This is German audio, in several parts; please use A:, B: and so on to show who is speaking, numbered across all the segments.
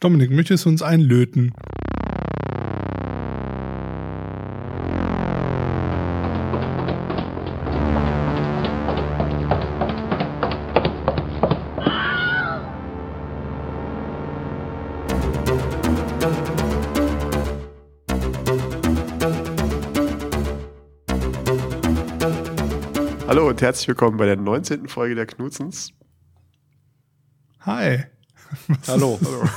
A: Dominik, möchtest du uns einlöten?
B: Hallo und herzlich willkommen bei der 19. Folge der Knutzens.
A: Hi.
C: Hallo.
B: Hallo.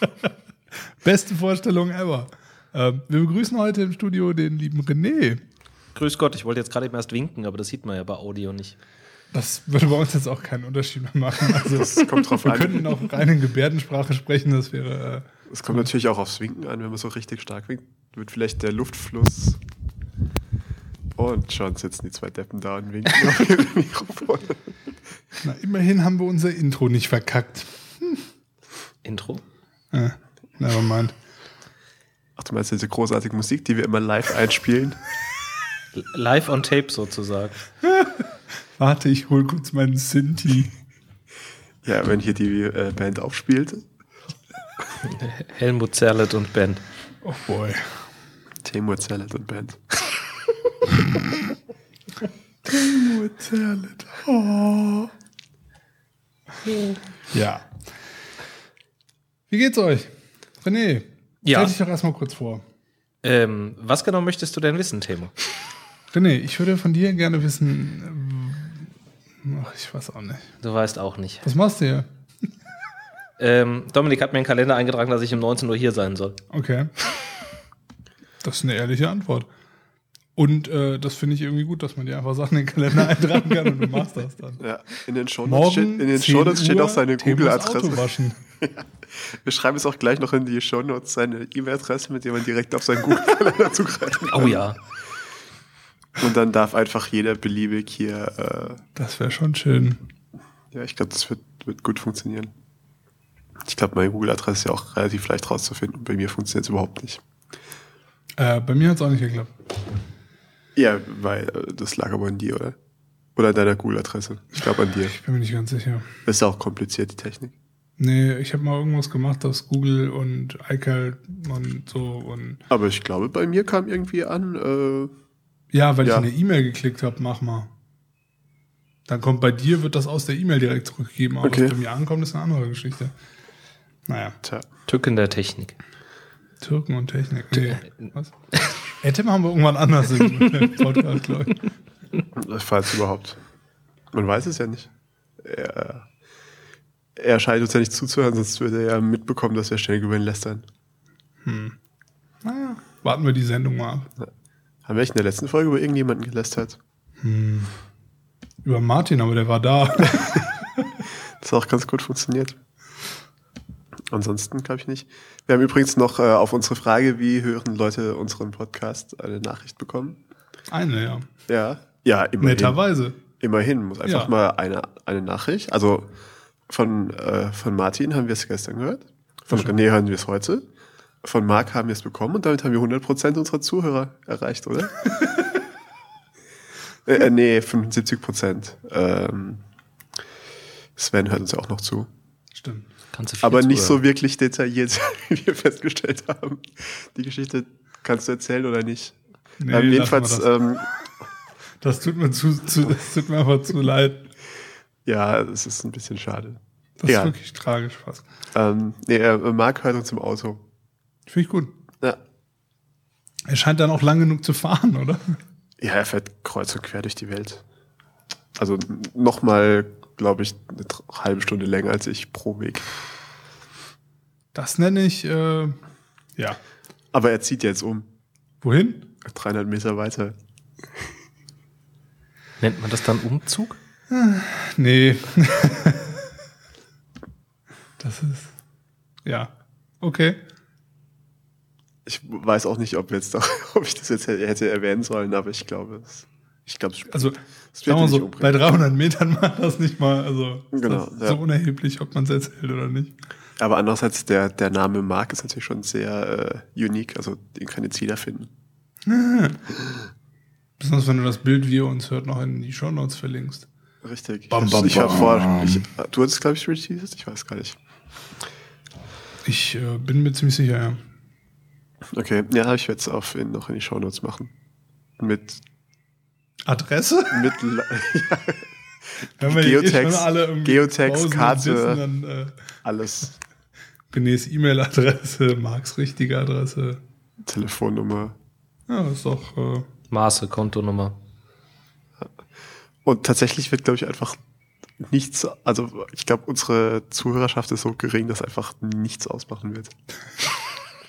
A: Beste Vorstellung ever. Ähm, wir begrüßen heute im Studio den lieben René.
C: Grüß Gott, ich wollte jetzt gerade eben erst winken, aber das sieht man ja bei Audio nicht.
A: Das würde bei uns jetzt auch keinen Unterschied mehr machen. Also,
B: Es kommt drauf
A: wir
B: an.
A: könnten auch rein in Gebärdensprache sprechen, das wäre. Äh,
B: Es kommt natürlich auch aufs Winken an. Wenn man so richtig stark winkt, wird vielleicht der Luftfluss. Und schon sitzen die zwei Deppen da und winken auf ihrem Mikrofon.
A: na, immerhin haben wir unser Intro nicht verkackt.
C: Intro?
A: Äh, nevermind.
B: Ach, du meinst diese großartige Musik, die wir immer live einspielen?
C: Live on Tape sozusagen.
A: Warte, ich hol kurz meinen Sinti.
B: Ja, wenn hier die äh, Band aufspielt.
C: Helmut Zerlett und Band.
A: Oh boy.
B: Temur Zellet und Band.
A: Nur Zerlet. Oh. Ja. Wie geht's euch? René,
C: Ja.
A: stell dich doch erstmal kurz vor.
C: Ähm, was genau möchtest du denn wissen, Timo?
A: René, ich würde von dir gerne wissen. ähm, Ach, ich weiß auch nicht.
C: Du weißt auch nicht.
A: Was machst du hier?
C: Ähm, Dominik hat mir einen Kalender eingetragen, dass ich um 19 Uhr hier sein soll.
A: Okay. Das ist eine ehrliche Antwort. Und äh, das finde ich irgendwie gut, dass man dir einfach Sachen in den Kalender eintragen kann und du machst das dann.
B: Ja, in den Shownotes steht,
A: Morgen
B: in den
A: 10
B: Shownotes steht auch seine Google-Adresse. Wir schreiben es auch gleich noch in die Shownotes seine E-Mail-Adresse, mit der man direkt auf seinen Google-Kalender zugreifen kann.
C: Oh ja.
B: Und dann darf einfach jeder beliebig hier,
A: Das wäre schon schön.
B: äh, ja, ich glaube, das wird, wird gut funktionieren. Ich glaube, meine Google-Adresse ist ja auch relativ leicht rauszufinden. Bei mir funktioniert es überhaupt nicht.
A: Äh, bei mir hat es auch nicht geklappt.
B: Ja, weil äh, das lag aber an dir, oder? Oder an deiner Google-Adresse. Ich glaube an dir.
A: Ich bin mir nicht ganz sicher.
B: Das ist ja auch kompliziert, die Technik.
A: Nee, ich habe mal irgendwas gemacht aus Google und iCal und so und
B: Aber ich glaube, bei mir kam irgendwie an, äh,
A: ja, weil
B: Ja.
A: ich eine E-Mail geklickt habe, mach mal. Dann kommt bei dir, wird das aus der E-Mail direkt zurückgegeben. Aber
B: Okay.
A: was bei mir ankommt, ist eine andere Geschichte. Naja,
B: tja,
C: Tücken der Technik.
A: Türken und Technik. Nee, was? Hätte machen wir irgendwann anders im Podcast, glaube ich.
B: falls überhaupt. Man weiß es ja nicht. Er, er scheint uns ja nicht zuzuhören, sonst würde er ja mitbekommen, dass wir ständig über ihn lästern.
A: Naja, warten wir die Sendung mal ab.
B: Haben wir echt in der letzten Folge über irgendjemanden gelästert?
A: Über Martin, aber der war da.
B: Das hat auch ganz gut funktioniert. Ansonsten glaube ich nicht. Wir haben übrigens noch äh, auf unsere Frage, wie hören Leute unseren Podcast, eine Nachricht bekommen.
A: Eine, ja.
B: Ja, ja, immerhin.
A: Netterweise.
B: Immerhin, muss einfach
A: Ja.
B: mal eine, eine Nachricht. Also von, äh, von Martin haben wir es gestern gehört. Von René hören wir es heute. Von Marc haben wir es bekommen und damit haben wir 100% unserer Zuhörer erreicht, oder? äh, äh, nee, 75%. Ähm, Sven hört uns ja auch noch zu.
A: Stimmt.
C: Kannst du viel
B: Aber nicht so
C: zuhören.
B: wirklich detailliert, wie wir festgestellt haben. Die Geschichte kannst du erzählen oder nicht?
A: Nee,
B: ähm, jedenfalls,
A: das.
B: ähm,
A: Das tut mir zu, zu das tut mir einfach zu leid.
B: Ja, es ist ein bisschen schade.
A: Das
B: Ja.
A: ist wirklich tragisch fast.
B: Ähm, nee, Marc hört uns im Auto.
A: Finde ich gut.
B: Ja.
A: Er scheint dann auch lang genug zu fahren, oder?
B: ja, er fährt kreuz und quer durch die Welt. Also nochmal, glaube ich, eine halbe Stunde länger als ich pro Weg.
A: Das nenne ich, äh, ja.
B: Aber er zieht jetzt um.
A: Wohin?
B: 300 Meter weiter.
C: Nennt man das dann Umzug?
A: Nee. das ist, ja. Okay.
B: Ich weiß auch nicht, ob, jetzt, ob ich das jetzt hätte erwähnen sollen, aber ich glaube, es, ich glaube,
A: Also, sagen wir so, bei 300 Metern macht das nicht mal, also,
B: Genau, ja.
A: so unerheblich, ob man es erzählt oder nicht.
B: Aber andererseits, der, der Name Marc ist natürlich schon sehr äh, unique, also den kann jetzt jeder finden.
A: Besonders wenn du das Bild, wie ihr uns hört, noch in die Shownotes verlinkst.
B: Richtig.
A: Bam,
B: ich
A: bam,
B: ich hab
A: bam.
B: vor, ich, du hattest, glaube ich, reteased? Ich weiß gar nicht.
A: Ich äh, bin mir ziemlich sicher, ja.
B: Okay, ja, ich werde es auf in, noch in die Shownotes machen. Mit,
A: Adresse?
B: mit La-
A: Wenn wir eh
B: Geotext-
A: alle
B: Geotext, Karte.
A: wissen, dann äh,
B: alles,
A: Benés E-Mail-Adresse, Marks richtige Adresse.
B: Telefonnummer.
A: Ja, ist doch. Äh,
C: Maße, Kontonummer.
B: Und tatsächlich wird, glaube ich, einfach nichts, also ich glaube, unsere Zuhörerschaft ist so gering, dass einfach nichts ausmachen wird.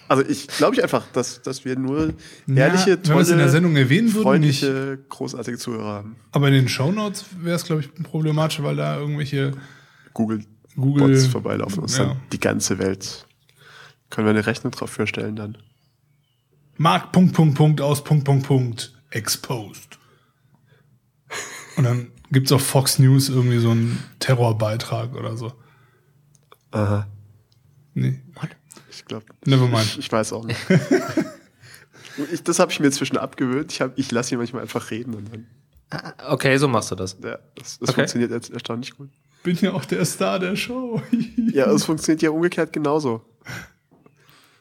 B: Also ich glaube ich einfach, dass, dass wir nur ehrliche,
A: wir es in der Sendung erwähnen würden, nicht.
B: freundliche, großartige Zuhörer haben.
A: Aber in den Shownotes wäre es, glaube ich, problematisch, weil da irgendwelche
B: Google,
A: Google.
B: Bots vorbeilaufen und
A: ja.
B: dann die ganze Welt. Können wir eine Rechnung drauf vorstellen dann?
A: Mark Punkt Punkt Punkt aus Punkt Punkt Punkt exposed. Und dann gibt's auf Fox News irgendwie so einen Terrorbeitrag oder so.
B: Aha.
A: Nee.
B: Ich glaube.
A: Never mind.
B: Ich, ich weiß auch nicht. ich, das habe ich mir inzwischen abgewöhnt. Ich, hab, ich lasse ihn manchmal einfach reden und dann.
C: Okay, so machst du das.
B: Ja, das, das
C: Okay.
B: funktioniert jetzt erstaunlich gut.
A: Bin ja auch der Star der Show.
B: Ja, es funktioniert ja umgekehrt genauso.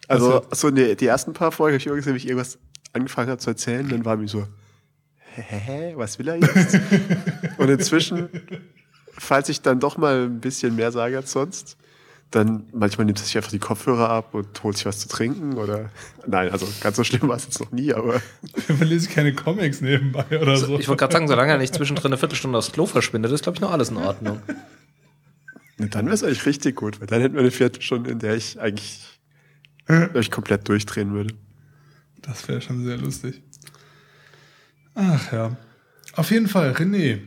B: Also,
A: Also-
B: so die, die ersten paar Folgen habe ich immer gesehen, wie ich irgendwas angefangen habe zu erzählen, dann war mir so, hä, was will er jetzt? Und inzwischen, falls ich dann doch mal ein bisschen mehr sage als sonst, dann manchmal nimmt er sich einfach die Kopfhörer ab und holt sich was zu trinken oder, nein, also ganz so schlimm war es jetzt noch nie, aber
A: Dann lese ich keine Comics nebenbei oder so.
C: Ich wollte gerade sagen, solange er nicht zwischendrin eine Viertelstunde aufs Klo verschwindet, ist, glaube ich, noch alles in Ordnung.
B: dann wäre es eigentlich richtig gut, weil dann hätten wir eine Viertelstunde, in der ich eigentlich, glaub ich komplett durchdrehen würde.
A: Das wäre schon sehr lustig. Ach ja. Auf jeden Fall, René,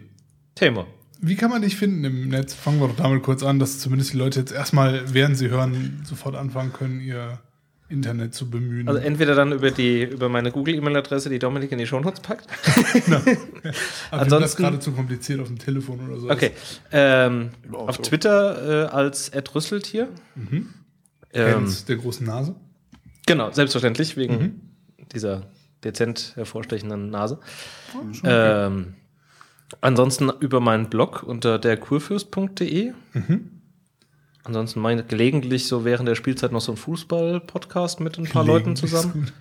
C: Thema.
A: wie kann man dich finden im Netz? Fangen wir doch damit kurz an, dass zumindest die Leute jetzt erstmal, während sie hören, sofort anfangen können, ihr Internet zu bemühen.
C: Also entweder dann über die über meine Google-E-Mail-Adresse, die Dominik in die Shownotes packt.
A: Aber ansonsten das gerade zu kompliziert auf dem Telefon oder so.
C: Okay. Ähm, auf Twitter äh, als Rüsseltier. Ähm,
A: Fans der großen Nase.
C: genau, selbstverständlich, wegen
A: Mhm.
C: dieser dezent hervorstechenden Nase.
A: Oh.
C: Ähm, ansonsten über meinen Blog unter derkurfürst.de.
A: Mhm.
C: Ansonsten meine gelegentlich so während der Spielzeit noch so ein Fußball-Podcast mit ein paar Leuten zusammen.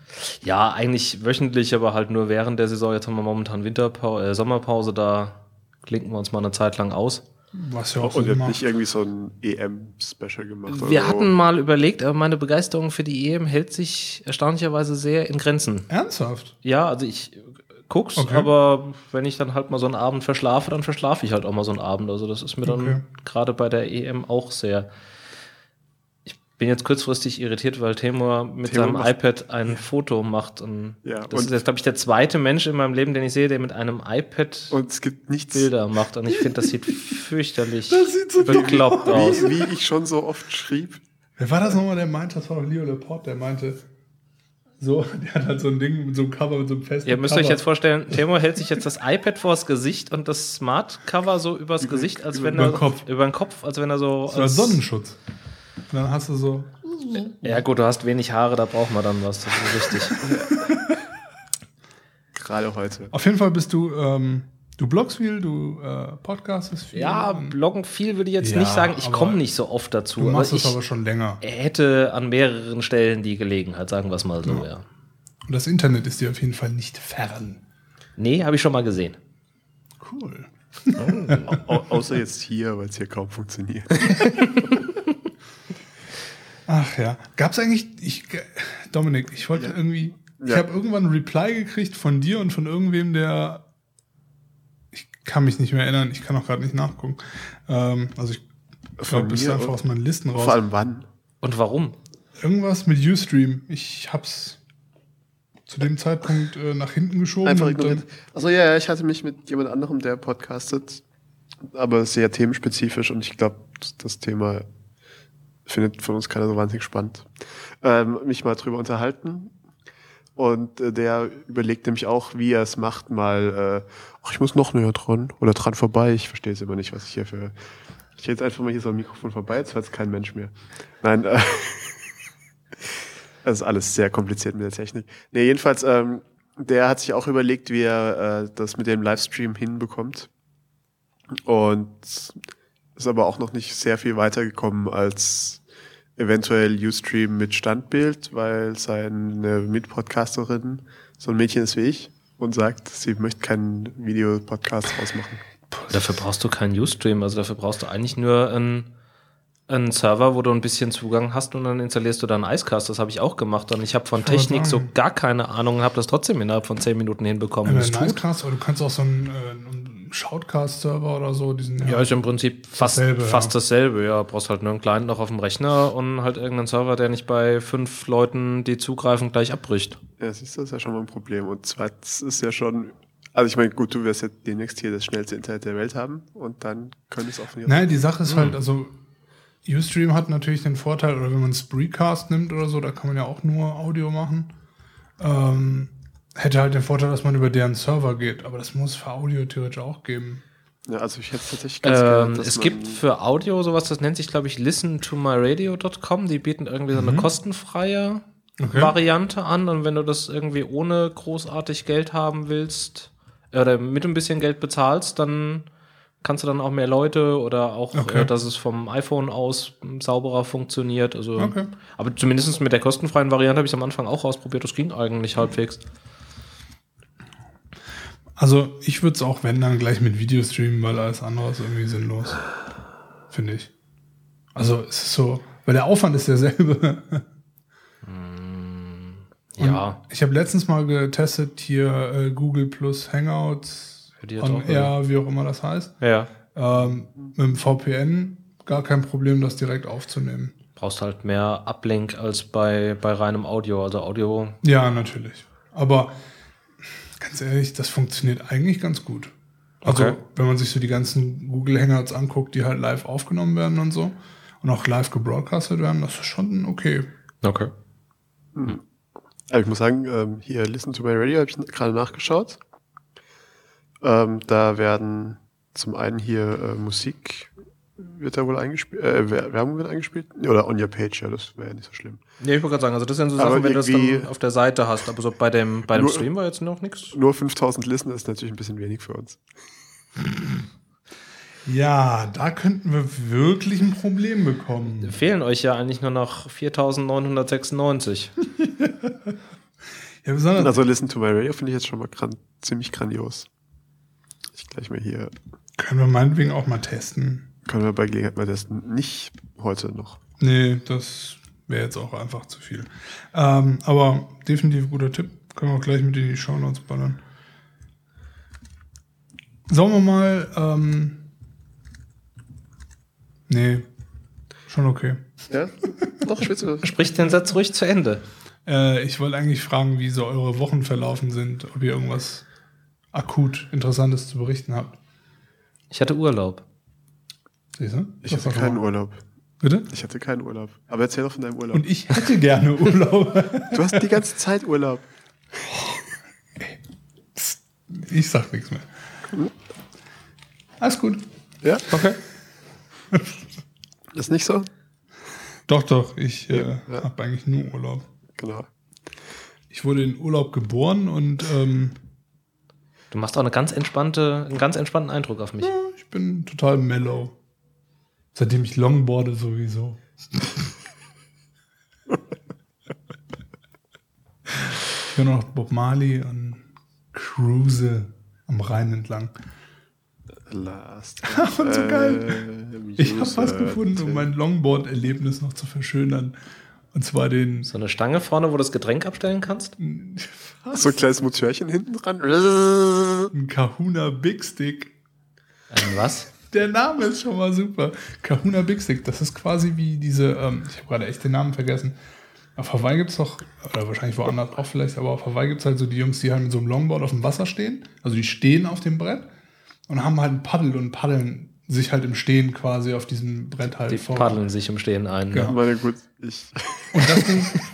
C: Ja, eigentlich wöchentlich, aber halt nur während der Saison. Jetzt haben wir momentan Winterpause, äh, Sommerpause, da klinken wir uns mal eine Zeit lang aus.
A: Was ja auch
B: Und
A: so
B: ihr habt nicht irgendwie so ein EM-Special gemacht.
C: Wir
B: so.
C: hatten mal überlegt, aber meine Begeisterung für die EM hält sich erstaunlicherweise sehr in Grenzen.
A: Ernsthaft?
C: Ja, also ich guck's,
A: Okay.
C: aber wenn ich dann halt mal so einen Abend verschlafe, dann verschlafe ich halt auch mal so einen Abend. Also das ist mir dann
A: Okay.
C: gerade bei der EM auch sehr. Ich bin jetzt kurzfristig irritiert, weil Temur mit
B: Temur
C: seinem iPad ein Foto macht. Und
B: Ja,
C: das
B: und-
C: ist jetzt, glaube ich, der zweite Mensch in meinem Leben, den ich sehe, der mit einem iPad
B: Und es gibt nichts,
C: Bilder macht. Und ich finde, das sieht fürchterlich
A: Das sieht so
C: bekloppt aus.
B: wie, wie ich schon so oft schrieb.
A: Wer war das nochmal, der meinte, das war doch Leo Laporte, der meinte, so, der hat halt so ein Ding mit so einem Cover, mit so einem festen
C: Ihr müsst
A: Cover.
C: euch jetzt vorstellen, Timo hält sich jetzt das iPad vors Gesicht und das Smart-Cover so übers Gesicht, als wenn
A: über
C: er
A: den Kopf.
C: über den Kopf, als wenn er so.
A: so als Sonnenschutz. Und dann hast du so,
C: Ja, gut, du hast wenig Haare, da braucht man dann was. Das ist richtig.
B: Gerade heute.
A: auf jeden Fall bist du, ähm, du bloggst viel, du äh, podcastest viel.
C: ja, bloggen viel würde ich jetzt
A: Ja,
C: nicht sagen. Ich komme nicht so oft dazu.
A: du machst
C: ich
A: aber schon länger.
C: hätte an mehreren Stellen die Gelegenheit, sagen wir es mal so, ja.
A: Und das Internet ist dir auf jeden Fall nicht fern.
C: Nee, habe ich schon mal gesehen.
A: Cool.
B: Au außer jetzt hier, weil es hier kaum funktioniert.
A: Ach ja. Gab's eigentlich, ich, Dominik, ich wollte irgendwie, ich
B: Ja.
A: habe irgendwann ein Reply gekriegt von dir und von irgendwem, der, ich kann mich nicht mehr erinnern, ich kann auch gerade nicht nachgucken. Ähm, also ich
B: Von
A: glaube, bist
B: mir
A: einfach aus meinen Listen raus.
B: Vor allem wann?
C: Und warum?
A: Irgendwas mit Ustream. Ich hab's zu dem Zeitpunkt äh, nach hinten geschoben.
B: Einfach ignoriert. Also ja, ja, ich hatte mich mit jemand anderem, der podcastet, aber sehr themenspezifisch und ich glaube, das Thema findet von uns keiner so wahnsinnig spannend. Ähm, mich mal drüber unterhalten. Und äh, der überlegt nämlich auch, wie er es macht, mal, äh, ach, ich muss noch näher dran oder dran vorbei. Ich verstehe es immer nicht, was ich hier für. Ich jetzt einfach mal hier so am Mikrofon vorbei, jetzt hört es kein Mensch mehr. Nein, äh, das ist alles sehr kompliziert mit der Technik. Nee, jedenfalls, ähm, der hat sich auch überlegt, wie er äh, das mit dem Livestream hinbekommt. Und ist aber auch noch nicht sehr viel weitergekommen als eventuell Ustream mit Standbild, weil seine Mitpodcasterin so ein Mädchen ist wie ich und sagt, sie möchte keinen Videopodcast rausmachen.
C: Dafür brauchst du keinen Ustream, also dafür brauchst du eigentlich nur einen, einen Server, wo du ein bisschen Zugang hast und dann installierst du dann Icecast. Das habe ich auch gemacht und ich habe von
A: Ich
C: Technik so gar keine Ahnung und habe das trotzdem innerhalb von 10 Minuten hinbekommen.
A: Ja,
C: Es tut.
A: Nicecast, aber du kannst auch so einen, äh, einen Shoutcast-Server oder so, diesen
C: Ja, ist im Prinzip fast,
A: Dasselbe,
C: fast
A: ja.
C: dasselbe. Ja, brauchst halt nur einen kleinen noch auf dem Rechner und halt irgendeinen Server, der nicht bei fünf Leuten, die zugreifen, gleich abbricht.
B: Ja, siehst du, das ist ja schon mal ein Problem. Und zweitens ist ja schon, also ich meine, gut, du wirst ja demnächst hier das schnellste Internet der Welt haben und dann könnte es auch
A: Nein, die Sache ist
C: Hm.
A: halt, also Ustream hat natürlich den Vorteil, oder wenn man Spreecast nimmt oder so, da kann man ja auch nur Audio machen. Ähm, hätte halt den Vorteil, dass man über deren Server geht, aber das muss es für Audio theoretisch auch geben.
B: Ja, also ich hätte tatsächlich ganz gerne,
C: Ähm,
B: dass
C: es gibt für Audio sowas, das nennt sich, glaube ich, listentomyradio.com. Die bieten irgendwie so eine kostenfreie
A: Okay.
C: Variante an. Und wenn du das irgendwie ohne großartig Geld haben willst, äh, oder mit ein bisschen Geld bezahlst, dann kannst du dann auch mehr Leute oder auch,
A: Okay.
C: äh, dass es vom iPhone aus sauberer funktioniert. Also,
A: Okay.
C: aber zumindest mit der kostenfreien Variante habe ich am Anfang auch ausprobiert. Das ging eigentlich halbwegs.
A: Also ich würde es auch, wenn, dann gleich mit Video streamen, weil alles andere ist irgendwie sinnlos. Finde ich. Also es ist so, weil der Aufwand ist derselbe. Und
C: Ja,
A: Ich habe letztens mal getestet hier äh, Google Plus Hangouts,
C: Für die
A: on
C: auch-
A: Air, wie auch immer das heißt.
C: ja.
A: Ähm, mit dem VPN gar kein Problem, das direkt aufzunehmen.
C: Brauchst halt mehr Uplink als bei, bei reinem Audio. Also Audio
A: Ja, natürlich. Aber ganz ehrlich, das funktioniert eigentlich ganz gut. Also,
C: Okay.
A: wenn man sich so die ganzen Google Hangouts anguckt, die halt live aufgenommen werden und so und auch live gebroadcastet werden, das ist schon okay.
C: Okay.
B: Aber ich muss sagen, ähm, hier Listen to My Radio habe ich gerade nachgeschaut. Ähm, da werden zum einen hier äh, Musik wird da wohl eingespielt, äh, Wer- Werbung wird eingespielt oder on your page, ja, das wäre ja nicht so schlimm.
C: Ja, ich wollte gerade sagen, also das sind so
B: Aber
C: Sachen, wenn du das dann auf der Seite hast, aber so bei dem, bei dem
B: Nur-
C: Stream war jetzt noch nichts.
B: Nur 5000 Listener ist natürlich ein bisschen wenig für uns.
A: Ja, da könnten wir wirklich ein Problem bekommen.
C: Fehlen euch ja eigentlich nur noch 4996.
A: Ja, besonders,
B: Also Listen to My Radio finde ich jetzt schon mal gran ziemlich grandios. Ich gleich mal hier,
A: können wir meinetwegen auch mal testen.
B: können wir bei Gelegenheit mal testen. Nicht heute noch.
A: Nee, das wäre jetzt auch einfach zu viel. Ähm, aber definitiv guter Tipp. Können wir auch gleich mit in die Shownotes ballern. Sollen wir mal, ähm, nee, schon okay.
B: Ja, doch, spitze.
C: Sprich den Satz ruhig zu Ende.
A: Äh, ich wollte eigentlich fragen, wie so eure Wochen verlaufen sind, ob ihr irgendwas akut Interessantes zu berichten habt.
C: Ich hatte Urlaub.
A: Siehst du?
B: Ich
A: Das
B: hatte keinen
A: mal-
B: Urlaub.
A: Bitte?
B: Ich hatte keinen Urlaub. Aber erzähl doch von deinem Urlaub.
A: Und ich hätte gerne Urlaub.
B: du hast die ganze Zeit Urlaub.
A: ich sag nichts mehr. Alles gut.
B: Ja?
C: Okay.
B: Ist nicht so?
A: Doch, doch, ich äh,
B: Ja, ja.
A: habe eigentlich nur Urlaub.
B: Genau.
A: Ich wurde in Urlaub geboren und ähm,
C: Du machst auch eine ganz entspannte, einen ganz entspannten Eindruck auf mich.
A: ja, ich bin total mellow. Seitdem ich longboarde sowieso. ich höre noch Bob Marley und cruise am Rhein entlang.
B: Last.
A: Und so geil. Ich habe was gefunden, um mein Longboard-Erlebnis noch zu verschönern. Und zwar den
C: So eine Stange vorne, wo du das Getränk abstellen kannst.
B: So ein kleines Motörchen hinten dran.
A: ein Kahuna Big Stick.
C: Ein was?
A: Der Name ist schon mal super. Kahuna Big Stick, das ist quasi wie diese, ähm, ich habe gerade echt den Namen vergessen. Auf Hawaii gibt es doch, oder wahrscheinlich woanders auch vielleicht, aber auf Hawaii gibt es halt so die Jungs, die halt mit so einem Longboard auf dem Wasser stehen. Also die stehen auf dem Brett und haben halt ein Paddel und paddeln sich halt im Stehen quasi auf diesem Brett halt
C: Die
A: vor.
C: paddeln sich im Stehen ein.
A: Ja.
C: Ne?
B: Meine gut, ich,
A: Und das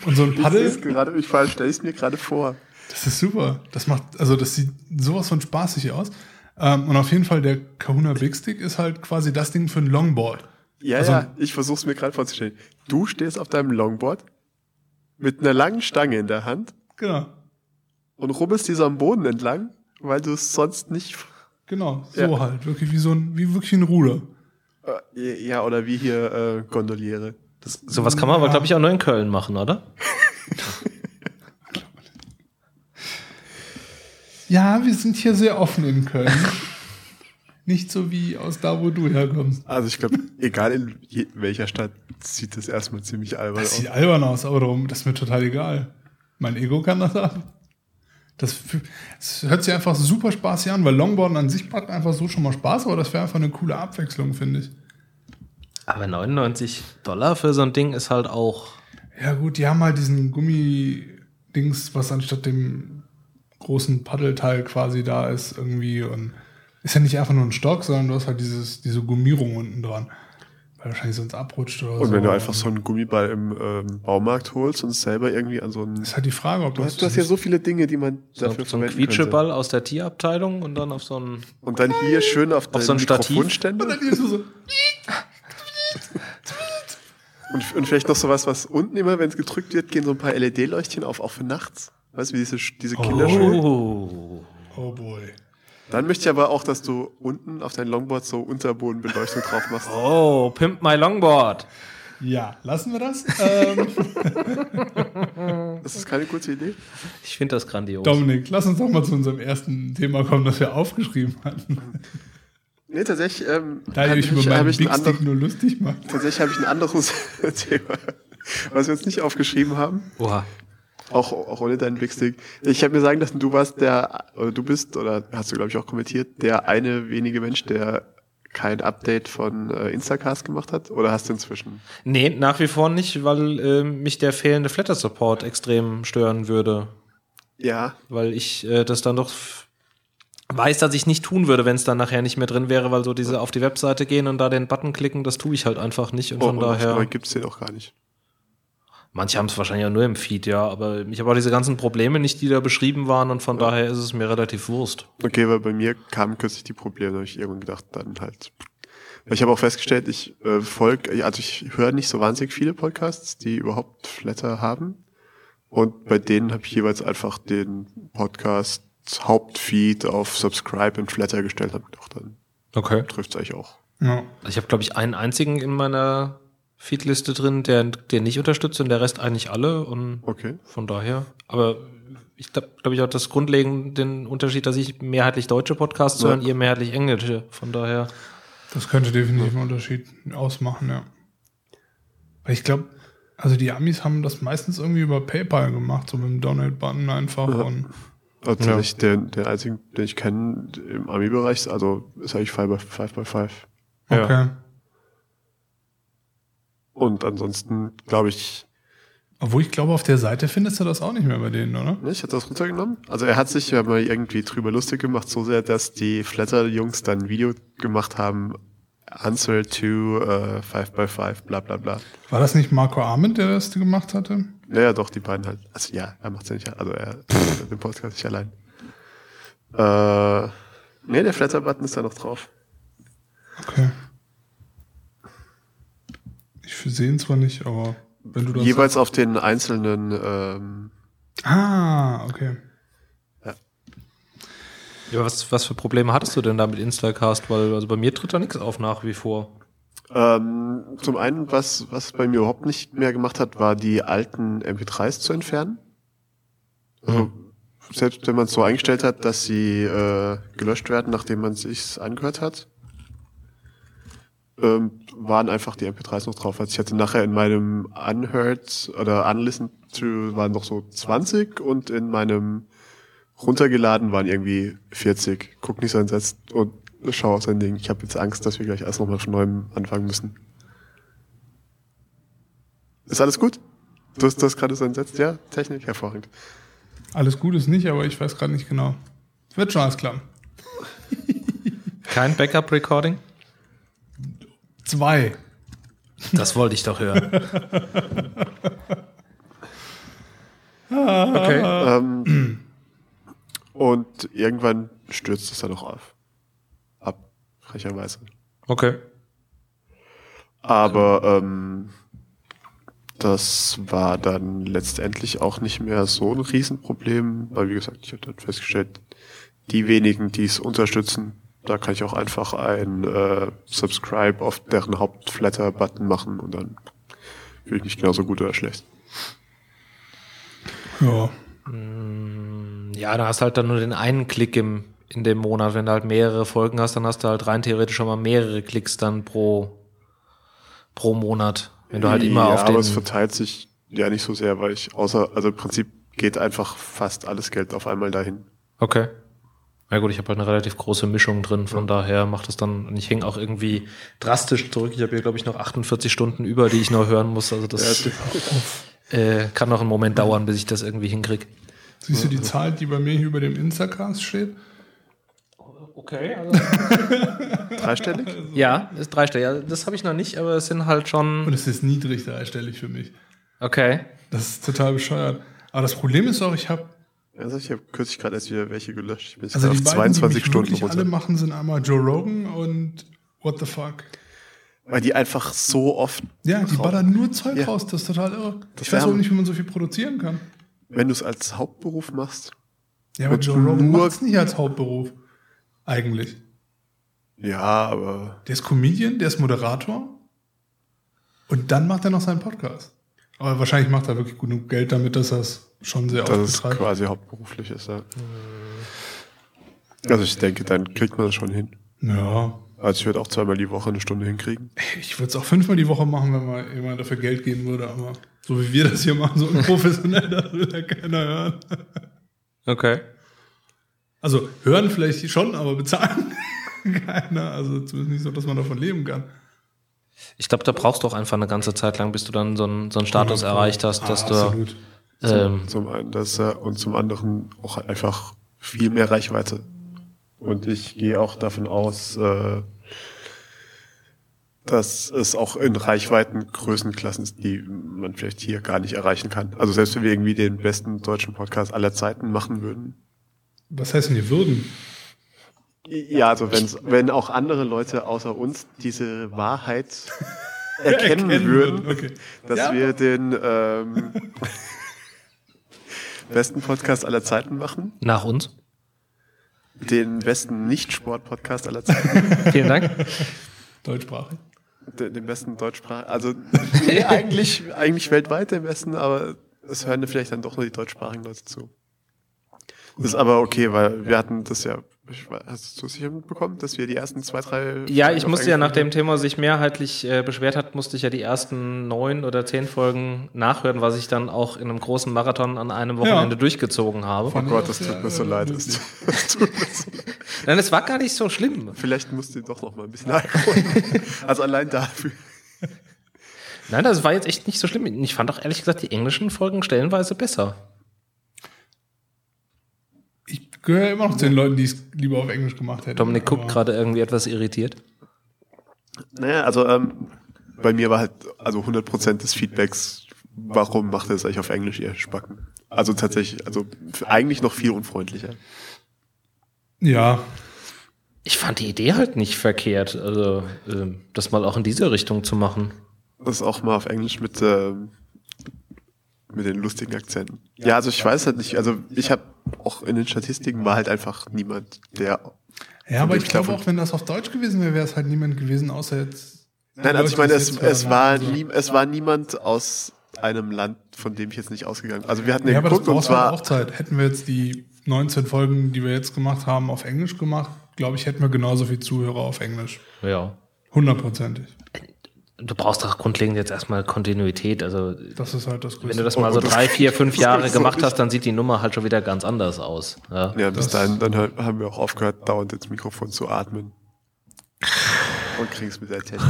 A: und so ein
B: ich
A: Paddel,
B: seh's gerade, ich stelle es mir gerade vor.
A: Das ist super. Das macht, also das sieht sowas von spaßig aus. Ähm, und auf jeden Fall der Kahuna Big Stick ist halt quasi das Ding für ein Longboard.
B: Ja,
A: Also-
B: ja, ich versuche es mir gerade vorzustellen. Du stehst auf deinem Longboard mit einer langen Stange in der Hand
A: Genau.
B: und rubbelst dieser am Boden entlang, weil du es sonst nicht.
A: Genau. So
B: Ja.
A: halt. Wirklich wie so ein, wie wirklich ein Ruder.
B: Äh, ja, oder wie hier äh, Gondoliere.
C: Das, sowas kann man aber, glaube ich, auch nur in Köln machen, oder?
A: Ja, wir sind hier sehr offen in Köln. Nicht so wie aus da, wo du herkommst.
B: Also ich glaube, egal in welcher Stadt, sieht das erstmal ziemlich albern
A: Das
B: aus.
A: sieht albern aus, aber darum, das ist mir total egal. Mein Ego kann das haben. Das, das hört sich einfach super spaßig an, weil Longboarden an sich macht einfach so schon mal Spaß, aber das wäre einfach eine coole Abwechslung, finde ich.
C: Aber 99 Dollar für so ein Ding ist halt auch.
A: Ja, gut, die haben halt diesen Gummidings, was anstatt dem großen Paddelteil quasi da ist, irgendwie. Und ist ja nicht einfach nur ein Stock, sondern du hast halt dieses, diese Gummierung unten dran. Weil wahrscheinlich sonst abrutscht oder so.
B: Und wenn du einfach so einen Gummiball im ähm, Baumarkt holst und es selber irgendwie an so einen...
A: Ist halt die Frage, ob
B: Du hast, du hast ja so viele Dinge, die man
C: So,
B: dafür
C: so ein
B: verwenden könnte.
C: Quietscheball aus der Tierabteilung und dann auf so ein.
B: Und dann hier schön auf,
C: Auf so ein Stativ?
B: Mikrofonständer.
A: Und dann hier so, so
B: Und, und vielleicht noch sowas, was unten immer, wenn es gedrückt wird, gehen so ein paar LED-Leuchtchen auf, auch für nachts. Weißt du, wie diese, diese Kinderschuhe?
C: Oh.
A: oh boy.
B: Dann möchte ich aber auch, dass du unten auf dein Longboard so Unterbodenbeleuchtung drauf machst.
C: Oh, Pimp My Longboard.
A: Ja, lassen wir das. ähm,
B: Das ist keine gute Idee.
C: Ich finde das grandios.
A: Dominik, lass uns doch mal zu unserem ersten Thema kommen, das wir aufgeschrieben hatten.
B: Nee, tatsächlich, ähm,
A: Da ich über meinen
B: ich
A: Big Stick nur lustig mache.
B: tatsächlich habe ich ein anderes Thema, was wir uns nicht aufgeschrieben haben.
C: Oha.
B: Auch, auch ohne deinen Big Stick. Ich habe mir sagen lassen, du warst der, oder du bist, oder hast du, glaube ich, auch kommentiert, der eine wenige Mensch, der kein Update von äh, Instacast gemacht hat? Oder hast du inzwischen?
C: Nee, nach wie vor nicht, weil äh, mich der fehlende Flatter-Support extrem stören würde.
B: Ja,
C: Weil ich äh, das dann doch weiß, dass ich nicht tun würde, wenn es dann nachher nicht mehr drin wäre, weil so diese auf die Webseite gehen und da den Button klicken, das tue ich halt einfach nicht. Und
B: oh,
C: von
B: und
C: daher.
B: Gibt's den auch gar nicht.
C: Manche haben es wahrscheinlich auch nur im Feed, ja, aber ich habe auch diese ganzen Probleme nicht, die da beschrieben waren und von daher ist es mir relativ Wurst.
B: Okay, weil bei mir kamen kürzlich die Probleme, da habe ich irgendwann gedacht, dann halt. Weil Ich habe auch festgestellt, ich äh, folge, also ich höre nicht so wahnsinnig viele Podcasts, die überhaupt Flatter haben. Und bei denen habe ich jeweils einfach den Podcast Hauptfeed auf Subscribe und Flatter gestellt, habe gedacht, dann
C: Okay.
B: trifft's eigentlich auch.
A: Ja.
C: Ich habe, glaube ich, einen einzigen in meiner Feedliste drin, der den nicht unterstützt und der Rest eigentlich alle und
B: Okay.
C: von daher. Aber ich glaube, glaub ich, auch das grundlegend den Unterschied, dass ich mehrheitlich deutsche Podcasts höre und ihr mehrheitlich englische. Von daher.
A: Das könnte definitiv einen Unterschied ausmachen, ja. Weil ich glaube, also die Amis haben das meistens irgendwie über PayPal gemacht, so mit dem Donate-Button einfach.
B: Ja.
A: Und
B: Also
C: Ja.
B: ich, der, der einzige, den ich kenne im Ami-Bereich, also ist eigentlich 5 by 5 by 5.
C: Ja.
B: Und ansonsten glaube ich,
A: Obwohl ich glaube, auf der Seite findest du das auch nicht mehr bei denen, oder?
B: Ich hatte das runtergenommen. Also er hat sich ja mal irgendwie drüber lustig gemacht, so sehr, dass die Flatter-Jungs dann ein Video gemacht haben, Answer to äh, 5x5, bla bla bla.
A: War das nicht Marco Arment, der das gemacht hatte?
B: Naja, doch, die beiden halt. Also ja, er macht's ja nicht, also er den Podcast nicht allein. Äh, nee, der Flatter-Button ist da noch drauf.
A: Okay. Sehe ihn zwar nicht, aber wenn du das.
B: Jeweils auf den einzelnen, ähm,
A: Ah, okay.
C: Ja, was, was für Probleme hattest du denn da mit Instacast? Weil also bei mir tritt da nichts auf nach wie vor.
B: ähm, zum einen, was, was bei mir überhaupt nicht mehr gemacht hat, war die alten MP3s zu entfernen. Also, selbst wenn man es so eingestellt hat, dass sie äh, gelöscht werden, nachdem man sich's angehört hat, ähm, waren einfach die MP3s noch drauf. Also ich hatte nachher in meinem Unheard oder Unlistened to waren noch so 20 und in meinem runtergeladen waren irgendwie 40. Guck nicht so entsetzt und schau auf sein Ding. Ich habe jetzt Angst, dass wir gleich erst nochmal von neuem anfangen müssen. Ist alles gut? Du hast das gerade so entsetzt? Ja, Technik hervorragend.
A: Alles gut ist nicht, aber ich weiß gerade nicht genau. Wird schon alles klappen.
C: Kein Backup-Recording?
A: Zwei.
C: Das wollte ich doch hören. okay.
B: Ähm, und irgendwann stürzt es dann auch auf. Ab, frecherweise.
C: Okay.
B: Aber ähm, das war dann letztendlich auch nicht mehr so ein Riesenproblem, weil wie gesagt, ich habe dann festgestellt, die wenigen, die es unterstützen, da kann ich auch einfach ein äh, Subscribe auf deren Hauptflatter-Button machen und dann Fühle ich mich genauso gut oder schlecht.
A: Ja.
C: Ja, da hast halt dann nur den einen Klick im, in dem Monat. Wenn du halt mehrere Folgen hast, dann hast du halt rein theoretisch schon mal mehrere Klicks dann pro, pro Monat. Wenn du halt immer
B: ja,
C: auf den.
B: aber es verteilt sich ja nicht so sehr, weil ich außer, also im Prinzip geht einfach fast alles Geld auf einmal dahin.
C: Okay. Ja gut, ich habe halt eine relativ große Mischung drin, von daher macht es dann, und ich hänge auch irgendwie drastisch zurück. Ich habe hier, glaube ich, noch 48 Stunden über, die ich noch hören muss. Also das äh, kann noch einen Moment dauern, bis ich das irgendwie hinkrieg.
A: Siehst du die Zahl, die bei mir hier über dem Instacast steht?
C: Okay, also.
B: Dreistellig?
C: ja, ist dreistellig. Ja, das habe ich noch nicht, aber es sind halt
A: Und
C: schon.
A: es ist niedrig dreistellig für mich.
C: Okay.
A: Das ist total bescheuert. Aber das Problem ist auch, ich habe
B: Also ich habe kürzlich gerade erst wieder welche gelöscht. Ich bin jetzt
A: also die
B: auf
A: beiden, die
B: 22
A: mich
B: Stunden runter.
A: alle machen, sind einmal Joe Rogan und What the fuck.
B: Weil die einfach so oft,
A: Ja, die
B: Raus-
A: ballern nur Zeug
B: Ja.
A: raus, das ist total irre.
B: Das
A: ich weiß auch nicht, wie man so viel produzieren kann.
B: wenn du es als Hauptberuf machst,
A: Ja, aber Joe Rogan macht es nicht als Hauptberuf. Eigentlich.
B: ja, aber
A: Der ist Comedian, der ist Moderator. Und dann macht er noch seinen Podcast. Aber wahrscheinlich macht er wirklich genug Geld damit, dass er es schon sehr
B: dass
A: oft
B: es quasi hauptberuflich ist. Ja. Also ich denke, dann kriegt man das schon hin.
A: Ja.
B: Also ich würde auch zweimal die Woche eine Stunde hinkriegen.
A: Ich würde es auch fünfmal die Woche machen, wenn man jemand dafür Geld geben würde, aber so wie wir das hier machen, so unprofessionell, das will ja keiner hören.
C: Okay.
A: Also hören vielleicht schon, aber bezahlen keiner. Also zumindest nicht so, dass man davon leben kann.
C: Ich glaube, da brauchst du auch einfach eine ganze Zeit lang, bis du dann so einen, so einen Status erreicht hast, dass
A: ah,
C: du.
A: Absolut.
C: Ähm,
B: Zum einen das äh, und zum anderen auch einfach viel mehr Reichweite. Und ich gehe auch davon aus, äh, dass es auch in Reichweiten Größenklassen ist, die man vielleicht hier gar nicht erreichen kann. Also selbst wenn wir irgendwie den besten deutschen Podcast aller Zeiten machen würden.
A: Was heißt denn die Würden?
B: Ja, also wenn's, wenn auch andere Leute außer uns diese Wahrheit erkennen, würden,
A: Okay.
B: dass
A: Ja.
B: wir den ähm, besten Podcast aller Zeiten machen.
C: nach uns.
B: Den besten Nicht-Sport-Podcast aller Zeiten.
C: Vielen Dank.
A: Deutschsprachig.
B: den, den besten Deutschsprach. Also, nee, eigentlich, eigentlich weltweit den besten, aber es hören vielleicht dann doch nur die deutschsprachigen Leute zu. Das ist aber okay, weil wir hatten das ja, hast du es sicher mitbekommen, dass wir die ersten zwei, drei.
C: Ja,
B: Folgen
C: ich
B: auf
C: musste ja nach dem Thema sich mehrheitlich äh, beschwert hat, musste ich ja die ersten neun oder zehn Folgen nachhören, was ich dann auch in einem großen Marathon an einem Wochenende durchgezogen habe.
B: Oh Gott, das tut mir so leid. Das tut mir so leid.
C: Nein, es war gar nicht so schlimm.
B: Vielleicht musst du doch noch mal ein bisschen nachholen. Also allein dafür.
C: Nein, das war jetzt echt nicht so schlimm. Ich fand auch ehrlich gesagt die englischen Folgen stellenweise besser.
A: Gehöre immer noch zu den Leuten, die es lieber auf Englisch gemacht hätten.
C: Dominik guckt gerade irgendwie etwas irritiert.
B: Naja, also ähm, bei mir war halt also 100% des Feedbacks, warum macht er es eigentlich auf Englisch, ihr Spacken? Also tatsächlich, also eigentlich noch viel unfreundlicher.
A: Ja,
C: Ich fand die Idee halt nicht verkehrt, also ähm, das mal auch in diese Richtung zu machen.
B: Das auch mal auf Englisch mit, ähm, mit den lustigen Akzenten. Ja, also ich weiß halt nicht, also ich habe auch in den Statistiken war halt einfach niemand, der...
A: ja aber ich glaube auch, wenn das auf Deutsch gewesen wäre, wäre es halt niemand gewesen, außer jetzt.
B: Nein, also ich meine, es, es, war nie, es war niemand aus einem Land, von dem ich jetzt nicht ausgegangen Also wir hatten ja,
A: Ja, aber das
B: geguckt und
A: braucht halt
B: zwar...
A: auch Zeit. Hätten wir jetzt die 19 Folgen, die wir jetzt gemacht haben, auf Englisch gemacht, glaube ich, hätten wir genauso viel Zuhörer auf Englisch.
C: Ja.
A: Hundertprozentig.
C: Du brauchst doch grundlegend jetzt erstmal Kontinuität. Also
A: Das ist halt das Größte.
C: wenn du das mal so
B: Oh,
C: drei, vier, fünf Jahre gemacht hast, dann sieht die Nummer halt schon wieder ganz anders aus. Ja.
B: Ja, bis dahin dann haben wir auch aufgehört, dauernd ins Mikrofon zu atmen. Und kriegen es mit der Technik.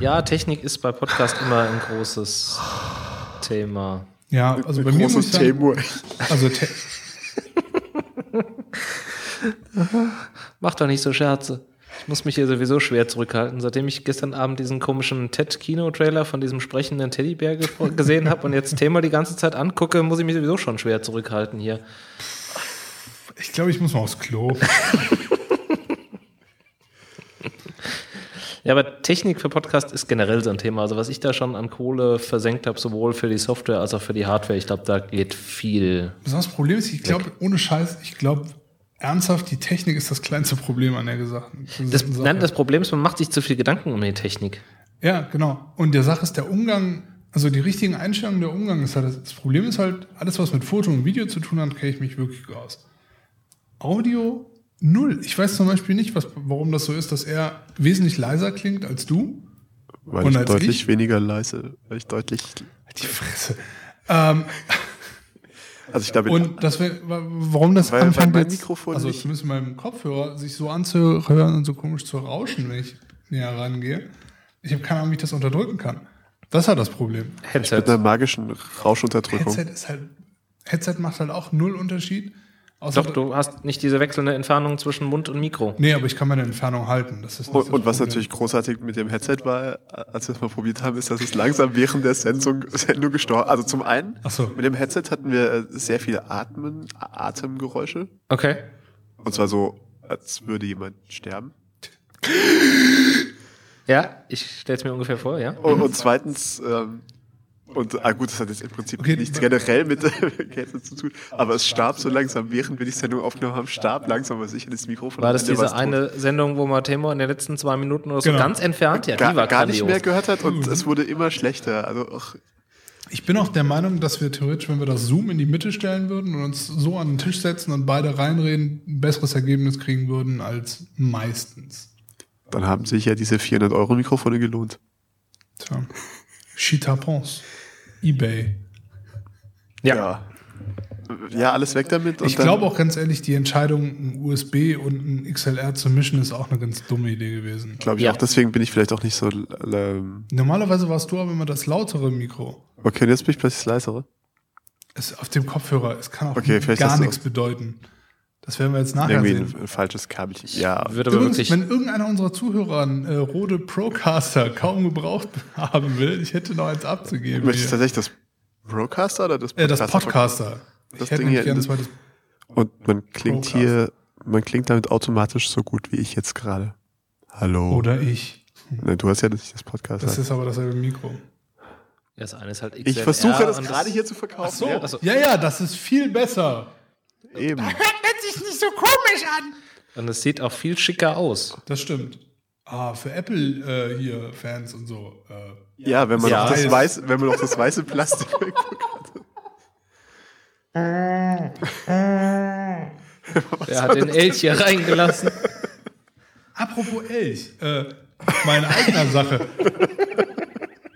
C: ja, Technik ist bei Podcast immer ein großes Thema.
A: ja, also bei mir muss
B: Großes
A: ich also
C: Mach doch nicht so Scherze. Ich muss mich hier sowieso schwer zurückhalten. Seitdem ich gestern Abend diesen komischen TED-Kino-Trailer von diesem sprechenden Teddybär gesehen habe und jetzt Thema die ganze Zeit angucke, muss ich mich sowieso schon schwer zurückhalten hier.
A: ich glaube, ich muss mal aufs Klo.
C: Ja, aber Technik für Podcast ist generell so ein Thema. Also was ich da schon an Kohle versenkt habe, sowohl für die Software als auch für die Hardware, ich glaube, da geht viel.
A: Das Problem ist, ich glaube, ohne Scheiß, ich glaube, ernsthaft, die Technik ist das kleinste Problem an der Gesachen.
C: Das, nein, das Problem ist, man macht sich zu viel Gedanken um die Technik.
A: Ja, genau. Und der Sache ist der Umgang, also die richtigen Einstellungen der Umgang ist halt, das Problem ist halt, alles was mit Foto und Video zu tun hat, kenne ich mich wirklich gut aus. Audio, null. Ich weiß zum Beispiel nicht, was, warum das so ist, dass er wesentlich leiser klingt als du.
B: Weil
A: Und
B: ich
A: als
B: deutlich
A: ich?
B: weniger leise, weil ich deutlich,
A: Die Fresse. Ähm,
B: also ich glaube,
A: und das wär, wa- warum das
B: Weil- weil
A: anfängt
B: mein
A: jetzt, also zumindest meinem Kopfhörer, sich so anzuhören und so komisch zu rauschen, wenn ich näher rangehe. Ich habe keine Ahnung, wie ich das unterdrücken kann. Das ist halt das Problem.
C: Headset.
B: mit einer magischen Rauschunterdrückung.
A: Headset ist halt, Headset macht halt auch null Unterschied. Außer,
C: Doch, du hast nicht diese wechselnde Entfernung zwischen Mund und Mikro.
A: Nee, aber ich kann meine Entfernung halten. Das ist
B: Und,
A: das
B: und was
A: Problem.
B: natürlich großartig mit dem Headset war, als wir es mal probiert haben, ist, dass es langsam während der Sendung, Sendung gestorben Also zum einen,
A: so.
B: mit dem Headset hatten wir äh, sehr viele Atmen, Atemgeräusche.
C: Okay.
B: Und zwar so, als würde jemand sterben.
C: Ja, ich stelle es mir ungefähr vor, ja.
B: Und, und zweitens, ähm, und ah gut, das hat jetzt im Prinzip
A: Okay,
B: nichts generell mit Headset zu tun, aber es starb so langsam, während wir die Sendung aufgenommen haben, starb langsam, was ich in das Mikrofon
C: War das diese
B: war's tot.
C: eine Sendung, wo Matemo in den letzten zwei Minuten oder so
A: Genau.
C: ganz entfernt? Ja, die
B: gar,
C: war
B: gar nicht mehr gehört hat und es wurde immer schlechter. Also auch,
A: Ich bin auch der Meinung, dass wir theoretisch, wenn wir das Zoom in die Mitte stellen würden und uns so an den Tisch setzen und beide reinreden, ein besseres Ergebnis kriegen würden als meistens.
B: dann haben sich ja diese 400 Euro Mikrofone gelohnt.
A: Tja. Chitapons. Ebay.
C: Ja.
B: Ja. Ja, alles weg damit. und
A: Ich glaube auch ganz ehrlich, die Entscheidung, ein USB und ein XLR zu mischen, ist auch eine ganz dumme Idee gewesen.
B: Glaube ich
C: Ja.
B: auch, deswegen bin ich vielleicht auch nicht so. Ähm,
A: Normalerweise warst du aber immer das lautere Mikro.
B: okay, und jetzt bin ich plötzlich das leisere.
A: Es, auf dem Kopfhörer, es kann auch
B: Okay,
A: gar nichts bedeuten. Das werden wir jetzt nachher
B: Irgendwie
A: sehen.
B: ein, ein falsches Kabelchen. Ja,
C: Würde aber
A: Übrigens,
C: wirklich.
A: wenn irgendeiner unserer Zuhörer einen äh, Rode Procaster kaum gebraucht haben will, ich hätte noch eins abzugeben.
B: möchtest du
A: hier.
B: tatsächlich das Broadcaster oder das
A: Äh, das
B: Podcaster?
A: Podcaster.
B: Das
A: ich hätte
B: Ding hier,
A: gerne
B: das-
A: ein zweites.
B: Und man klingt
A: Procaster.
B: hier, man klingt damit automatisch so gut wie ich jetzt gerade. Hallo.
A: Oder ich.
B: Ne, du hast ja nicht das Podcast.
A: Das ist aber dasselbe Mikro.
C: Das eine ist halt XLR
B: ich versuche das gerade hier zu verkaufen.
A: So,
B: Ja,
C: also-
A: ja, ja, das ist viel besser.
B: Eben.
C: Und es sieht auch viel schicker aus.
A: Das stimmt. Ah, für Apple äh, hier Fans und so. Äh,
B: Ja, wenn man
C: Ja.
B: auch das
A: Weiß.
B: weiße, wenn man auch das weiße Plastik MacBook
C: Wer hat den Elch hier reingelassen?
A: Apropos Elch, äh, meine eigene Sache.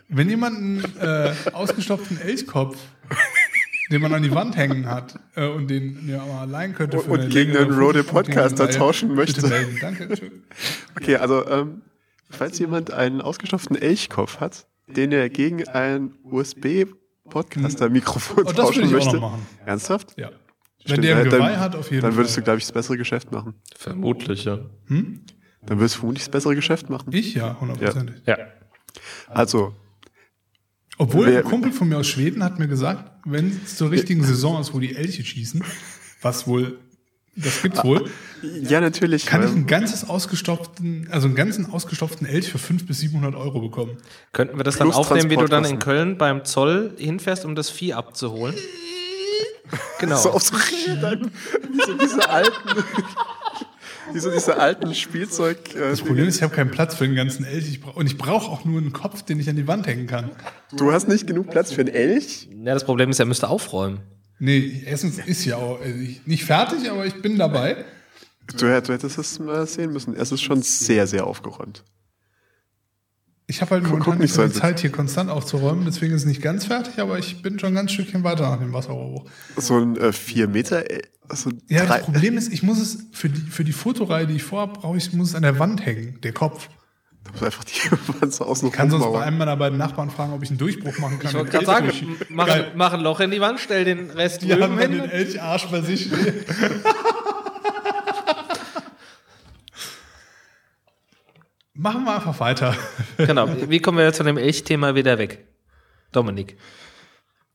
A: Wenn jemand einen äh, ausgestopften Elchkopf, den man an die Wand hängen hat äh, und den ja mal leihen könnte für
B: Und
A: eine
B: gegen einen Rode Podcaster tauschen möchte.
A: melden. Danke.
B: Okay, also ähm, falls jemand einen ausgestopften Elchkopf hat, den er gegen ein USB-Podcaster-Mikrofon
A: Oh, das
B: tauschen
A: würde ich auch
B: möchte.
A: noch machen.
B: Ernsthaft?
A: Ja. Wenn
B: Stimmt,
A: der ein Geweih hat, auf jeden
B: Dann
A: Fall.
B: würdest du, glaube ich, das bessere Geschäft machen.
C: Vermutlich, ja.
B: Dann würdest du vermutlich das bessere Geschäft machen.
A: Ich ja, hundertprozentig.
C: Ja.
B: Also,
A: Obwohl
B: Wer-
A: ein Kumpel von mir aus Schweden hat mir gesagt, wenn es zur richtigen Saison ist, wo die Elche schießen, was wohl, das gibt's wohl,
B: ja, natürlich.
A: kann ich einen ganzes ausgestopften, also einen ganzen ausgestopften Elch für 500 bis 700 Euro bekommen.
C: Könnten wir das dann
B: Plus
C: aufnehmen, wie du dann in. Köln beim Zoll hinfährst, um das Vieh abzuholen? Genau.
B: so auf so, dann, so diese alten, diese, diese alten Spielzeug. Äh,
A: Das Problem ist, ich habe keinen Platz für den ganzen Elch. Ich brauch, und ich brauche auch nur einen Kopf, den ich an die Wand hängen kann.
B: du hast nicht genug Platz für einen Elch?
C: ja, das Problem ist, er müsste aufräumen.
A: Nee, erstens ist ja auch also ich, nicht fertig, aber ich bin dabei.
B: Du, du hättest es mal sehen müssen. Es ist schon sehr, sehr aufgeräumt.
A: Ich habe halt
B: Guck-
A: momentan
B: guck
A: nicht die Zeit, hier konstant aufzuräumen. Deswegen ist es nicht ganz fertig, aber ich bin schon ein ganz Stückchen weiter nach dem Wasserrohrbruch.
B: So ein äh, 4 Meter, äh, so
A: Ja,
B: drei,
A: das Problem ist, ich muss es für die, für die Fotoreihe, die ich vorhabe, brauche ich, muss es an der Wand hängen, der Kopf.
B: Du musst einfach die Wand so außen
A: Ich kann sonst bei einem meiner beiden Nachbarn fragen, ob ich einen Durchbruch machen kann.
C: Ich wollte gerade sagen, mach, mach ein Loch in die Wand, stell den Rest
A: Die haben
C: hin.
A: den Elcharsch bei sich. Machen wir einfach weiter.
C: Genau. Wie kommen wir jetzt von dem Elch-Thema wieder weg? Dominik.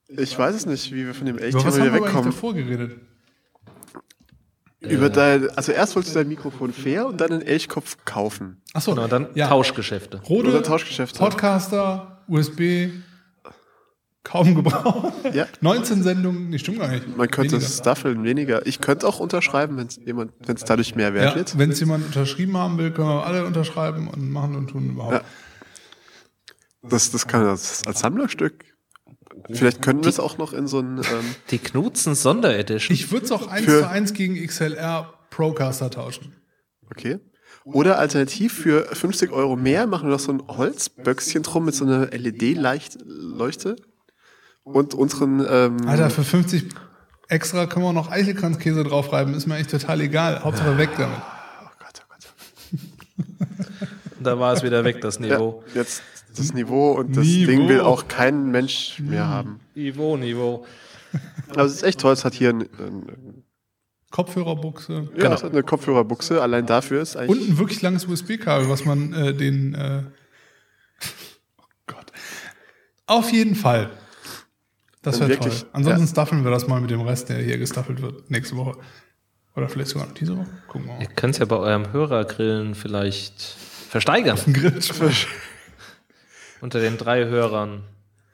B: Ich weiß es nicht, wie wir von dem Elchthema wieder wegkommen.
A: davor geredet?
B: Über dein, also erst wolltest du dein Mikrofon fair und dann einen Elchkopf kaufen.
A: Achso,
C: Genau, dann
A: ja.
C: Tauschgeschäfte.
A: Rode,
B: Oder Tauschgeschäfte.
A: Podcaster, USB, kaum gebraucht.
B: Ja.
A: 19 Sendungen, nee, stimmt gar nicht.
B: Man könnte
A: Weniger.
B: es staffeln, weniger. Ich könnte auch unterschreiben, wenn es jemand, wenn es dadurch mehr wert
A: Ja,
B: wird.
A: wenn es jemand unterschrieben haben will, können wir alle unterschreiben und machen und tun überhaupt.
B: Ja. Das, das kann das als Sammlerstück. Vielleicht können wir es auch noch in so ein. Ähm,
C: Die Knutzen Sonderedition.
A: Ich würde es auch eins
B: Für-
A: zu eins gegen XLR Procaster tauschen.
B: okay. Oder alternativ für 50 Euro mehr machen wir noch so ein Holzböckschen drum mit so einer LED-Leuchte und unseren. Ähm,
A: Alter, für 50 extra können wir noch Eichelkranzkäse draufreiben. Ist mir echt total egal. Hauptsache weg damit.
B: oh Gott, oh Gott.
C: da war es wieder weg, das
B: Ja,
C: Niveau.
B: jetzt das Niveau und das
A: Niveau.
B: Ding will auch kein Mensch mehr haben.
C: Niveau, Niveau.
B: Aber es ist echt toll, es hat hier ein, ein,
A: Kopfhörerbuchse.
B: ja, es hat eine Kopfhörerbuchse. Allein dafür ist
A: Und
B: eigentlich.
A: ein wirklich langes USB-Kabel, was man äh, den. Äh oh Gott. Auf jeden Fall. Das wäre toll. Ansonsten staffeln wir das mal mit dem Rest, der hier gestaffelt wird, nächste Woche. Oder vielleicht sogar noch diese Woche. Gucken wir mal.
C: Ihr könnt es ja bei eurem Hörergrillen vielleicht versteigern.
A: Ein Grill
C: Unter den drei Hörern.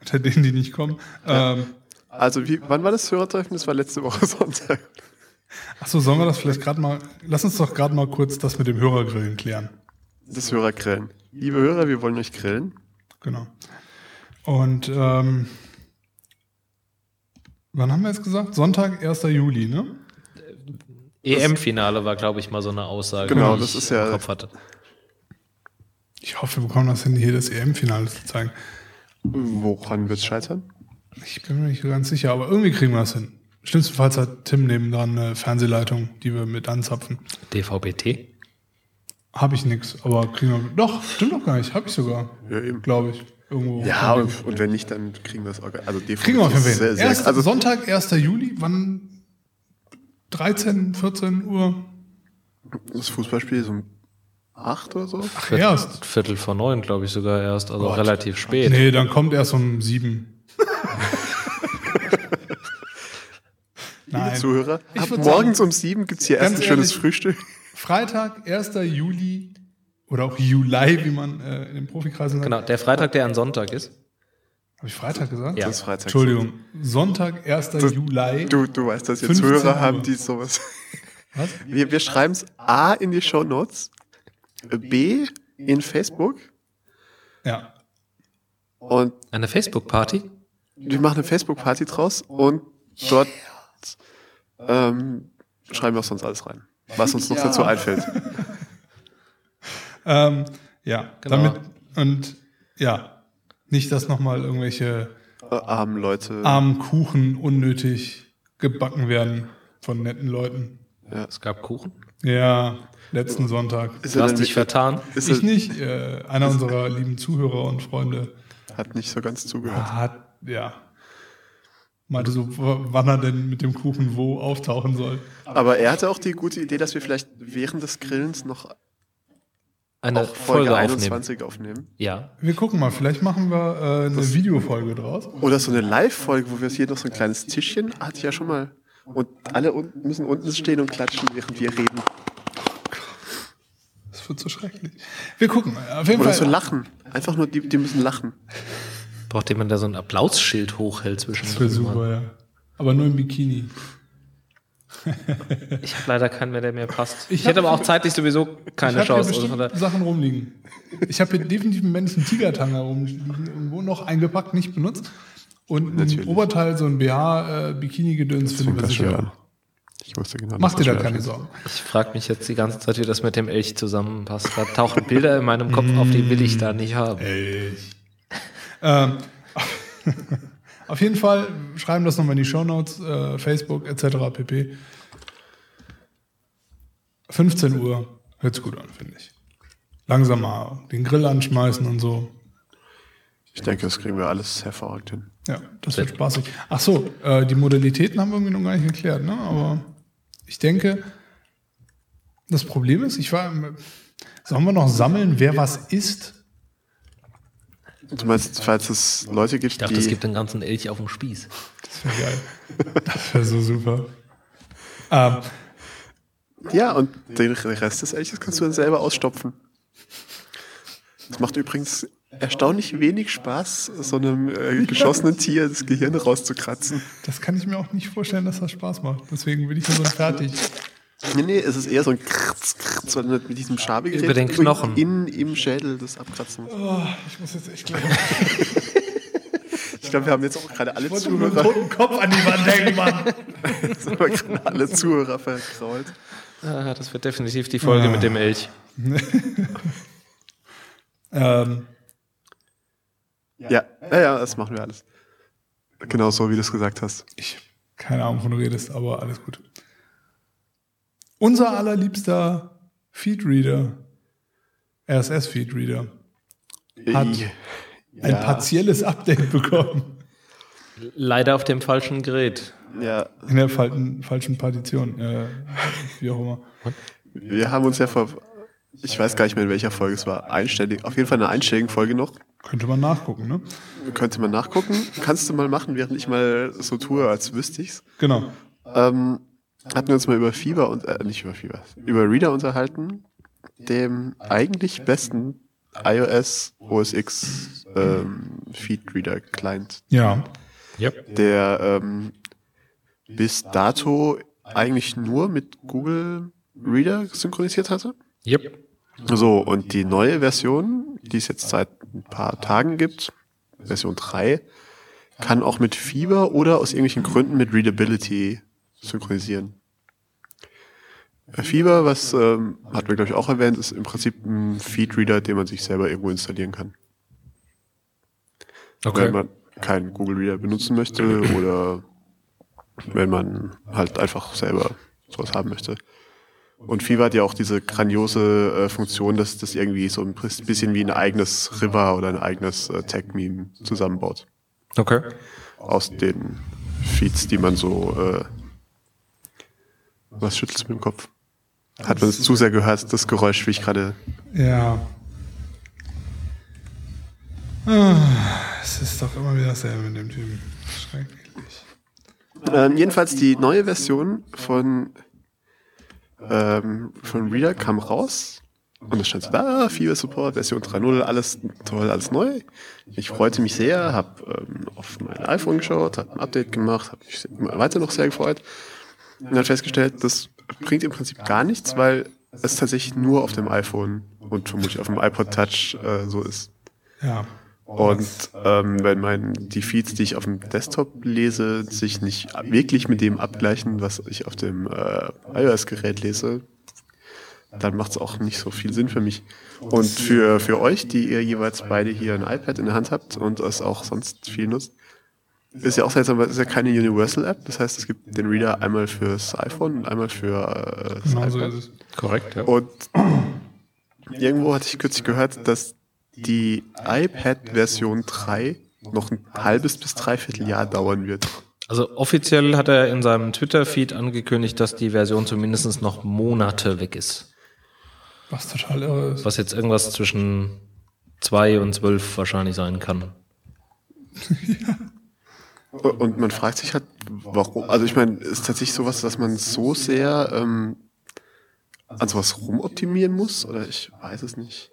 A: unter denen, die nicht kommen. Ähm,
B: Also, wie, wann war das Hörertreffen? Das war letzte Woche Sonntag.
A: Achso, sollen wir das vielleicht gerade mal. Lass uns doch gerade mal kurz das mit dem Hörergrillen klären.
B: Das Hörergrillen. Liebe Hörer, wir wollen euch grillen.
A: Genau. Und ähm, wann haben wir jetzt gesagt? Sonntag, 1. Juli, ne?
C: EM-Finale war, glaube ich, mal so eine Aussage,
B: Genau,
C: die
B: das
C: ich
B: ist ja-
C: im Kopf hatte.
A: Ich hoffe, wir bekommen das hin, hier das EM-Finale zu zeigen.
B: Woran wird es scheitern?
A: Ich bin mir nicht ganz sicher, aber irgendwie kriegen wir das hin. Schlimmstenfalls hat Tim nebendran eine Fernsehleitung, die wir mit anzapfen.
C: DVB-T?
A: Habe ich nix, aber kriegen wir. Doch, stimmt doch gar nicht. Habe ich sogar.
B: Ja, eben.
A: Glaube ich. Irgendwo.
B: Ja, und, und wenn nicht, dann kriegen wir es organ- Also DVD
A: Kriegen wir auf jeden Fall.
B: also
A: Sonntag, 1. Juli, wann? 13, 14 Uhr?
B: das Fußballspiel so um 8 oder so?
A: Ach, erst.
C: Viertel vor neun, glaube ich, sogar erst. Also
A: Gott.
C: relativ spät.
A: Nee, dann kommt erst um 7.
B: Liebe
A: Nein.
B: Zuhörer,
A: Ich
B: ab morgens
A: sagen,
B: um 7 gibt es hier erst ein schönes
A: ehrlich,
B: Frühstück.
A: Freitag, 1. Juli oder auch Juli, wie man äh, in den Profikreisen sagt.
C: Genau, der Freitag, der an Sonntag ist.
A: Habe ich Freitag gesagt?
C: Ja.
B: Das ist Freitag.
A: Entschuldigung. Sonntag, 1. Juli.
B: Du, du weißt, dass wir
A: 15
B: Zuhörer
A: Uhr.
B: haben, die sowas.
A: Was?
B: Wir, wir schreiben es A in die Show Notes, B in Facebook
A: Ja.
B: und
C: Eine Facebook-Party?
B: wir machen eine Facebook-Party draus und dort ähm, schreiben wir auch sonst alles rein, was uns noch
A: Ja.
B: dazu einfällt.
A: Ähm, ja,
C: Genau.
A: damit und ja, nicht, dass nochmal irgendwelche
B: Äh, armen Leute.
A: armen Kuchen unnötig gebacken werden von netten Leuten.
C: Es gab Kuchen.
A: Ja, letzten Sonntag.
B: Ist
C: Du
B: er
C: hast dich vertan.
B: ist
A: Ich nicht, äh, einer unserer lieben Zuhörer und Freunde
B: hat nicht so ganz zugehört.
A: hat, ja, meinte so, wann er denn mit dem Kuchen wo auftauchen soll.
B: Aber er hatte auch die gute Idee, dass wir vielleicht während des Grillens noch
C: Eine
B: auch Folge,
C: Folge, aufnehmen.
B: 21 aufnehmen.
C: Ja.
A: Wir gucken mal, vielleicht machen wir äh, eine Videofolge draus.
B: Oder so eine Live-Folge, wo wir hier noch so ein kleines Tischchen, hatte ich ja schon mal. Und alle unten müssen unten stehen und klatschen, während wir reden.
A: Das wird so schrecklich. Wir gucken. Auf jeden
B: Oder
A: Fall.
B: so lachen. Einfach nur, die, die müssen lachen.
C: Braucht jemand, der so ein Applausschild hochhält
A: Das wäre super, ja. Aber nur im Bikini.
C: Ich habe leider keinen mehr, der mir passt.
A: Ich
C: Ich, hätte aber auch zeitlich sowieso keine
A: ich habe hier
C: Chance. Also
A: Sachen rumliegen. Ich habe hier definitiv einen männlichen Tigertanger rumliegen, irgendwo noch eingepackt, nicht benutzt. Und
B: Natürlich.
A: im Oberteil so ein BH, äh, Bikini-Gedöns finden wir sicher.
B: Ich wusste genau,
A: Mach dir da keine Sorgen.
C: ich frage mich jetzt die ganze Zeit, wie das mit dem Elch zusammenpasst. Da tauchen Bilder in meinem Kopf auf, die will ich da nicht haben.
A: Elch. ähm, auf jeden Fall schreiben das nochmal in die Shownotes, äh, Facebook etc. pp. 15 Uhr hört sich gut an, finde ich. Langsam mal den Grill anschmeißen und so.
B: Ich denke, das kriegen wir alles hervorragend hin.
A: Ja, das wird spaßig. Ach so, äh, die Modalitäten haben wir irgendwie noch gar nicht geklärt, ne? Aber ich denke, das Problem ist, ich war, im- sollen wir noch sammeln, wer was isst?
B: Du meinst, falls es Leute gibt,
C: Ich dachte,
B: die...
C: es gibt den ganzen Elch auf dem Spieß.
A: Das wäre geil. Das wäre so super. Ähm,
B: ja, und den Rest des Elches kannst du dann selber ausstopfen. Das macht übrigens erstaunlich wenig Spaß, so einem äh, geschossenen Tier das Gehirn rauszukratzen.
A: das kann ich mir auch nicht vorstellen, dass das Spaß macht. Deswegen bin ich ja so fertig.
B: Nee, nee, es ist eher so ein Krrrt. sondern mit diesem Schabegerät
C: Über den Knochen.
B: in im Schädel das abkratzen.
A: Oh, ich muss jetzt echt gleich.
B: Ich glaube, wir haben jetzt auch gerade alle
A: Ich wollte mit
B: Zuhörer,
A: toten Kopf an die Wand hängen, Mann.
B: jetzt haben wir gerade alle Zuhörer verkrault.
C: Ah, das wird definitiv die Folge
A: Ah.
C: mit dem Elch.
A: ähm,
B: Ja, ja, ja, das machen wir alles. Genau so, wie du es gesagt hast.
A: ich, keine Ahnung, wovon du redest, aber alles gut. Unser allerliebster Feedreader, RSS-Feedreader, Hat ein
B: ja,
A: partielles Update bekommen.
C: Leider auf dem falschen Gerät.
B: ja,
A: In der falschen, falschen Partition, äh, wie auch immer.
B: wir haben uns ja vor, ich weiß gar nicht mehr, in welcher Folge es war, einstellig, auf jeden Fall eine einstellige Folge noch.
A: Könnte man nachgucken, ne?
B: Könnte man nachgucken. Kannst du mal machen, während ich mal so tue, als wüsste ich's.
A: Genau.
B: Ähm, hatten wir uns mal über Fieber und äh, nicht über Fieber, über Reader unterhalten, dem eigentlich besten iOS OS X ähm, Feedreader Client,
A: Ja.
C: Yep.
B: der ähm, bis dato eigentlich nur mit Google Reader synchronisiert hatte.
C: Yep.
B: So, und die neue Version, die es jetzt seit ein paar Tagen gibt, Version 3, kann auch mit Fieber oder aus irgendwelchen Gründen mit Readability synchronisieren. Äh, Fieber, was ähm, hatten wir glaube ich auch erwähnt, ist im Prinzip ein Feedreader, den man sich selber irgendwo installieren kann. Wenn
C: Okay.
B: man keinen Google Reader benutzen möchte oder wenn man halt einfach selber sowas haben möchte. Und Fever hat ja auch diese grandiose äh, Funktion, dass das irgendwie so ein bisschen wie ein eigenes River oder ein eigenes äh, Tag-Meme zusammenbaut.
C: Okay.
B: Aus den Feeds, die man so... Äh, was schüttelst du mit dem Kopf? Hat man es zu sehr gehört, das Geräusch, wie ich gerade...
A: Ja. Ah, es ist doch immer wieder dasselbe mit dem Typen. Schrecklich.
B: Ähm, jedenfalls die neue Version von, ähm, von Reader kam raus und es stand so da, Fever Support, Version 3.0, alles toll, alles neu. Ich freute mich sehr, habe ähm, auf mein iPhone geschaut, habe ein Update gemacht, habe mich weiter noch sehr gefreut und dann festgestellt, das bringt im Prinzip gar nichts, weil es tatsächlich nur auf dem iPhone und vermutlich auf dem iPod Touch äh, so ist.
A: Ja.
B: Und ähm, wenn mein, die Feeds, die ich auf dem Desktop lese, sich nicht wirklich mit dem abgleichen, was ich auf dem äh, iOS-Gerät lese, dann macht es auch nicht so viel Sinn für mich. Und für, für euch, die ihr jeweils beide hier ein iPad in der Hand habt und es auch sonst viel nutzt, ist ja auch seltsam, weil es ist ja keine Universal-App. Das heißt, es gibt den Reader einmal fürs iPhone und einmal für äh, das
A: Genau so
B: iPad.
A: ist es.
C: Korrekt, ja.
B: Und irgendwo hatte ich kürzlich gehört, dass die iPad-Version 3 noch ein halbes bis dreiviertel Jahr dauern wird.
C: Also offiziell hat er in seinem Twitter-Feed angekündigt, dass die Version zumindest noch Monate weg ist.
A: Was total irre ist.
C: Was jetzt irgendwas zwischen zwei und zwölf wahrscheinlich sein kann.
B: Und man fragt sich halt, warum. Also ich meine, ist tatsächlich sowas, dass man so sehr ähm, an sowas rumoptimieren muss? Oder ich weiß es nicht.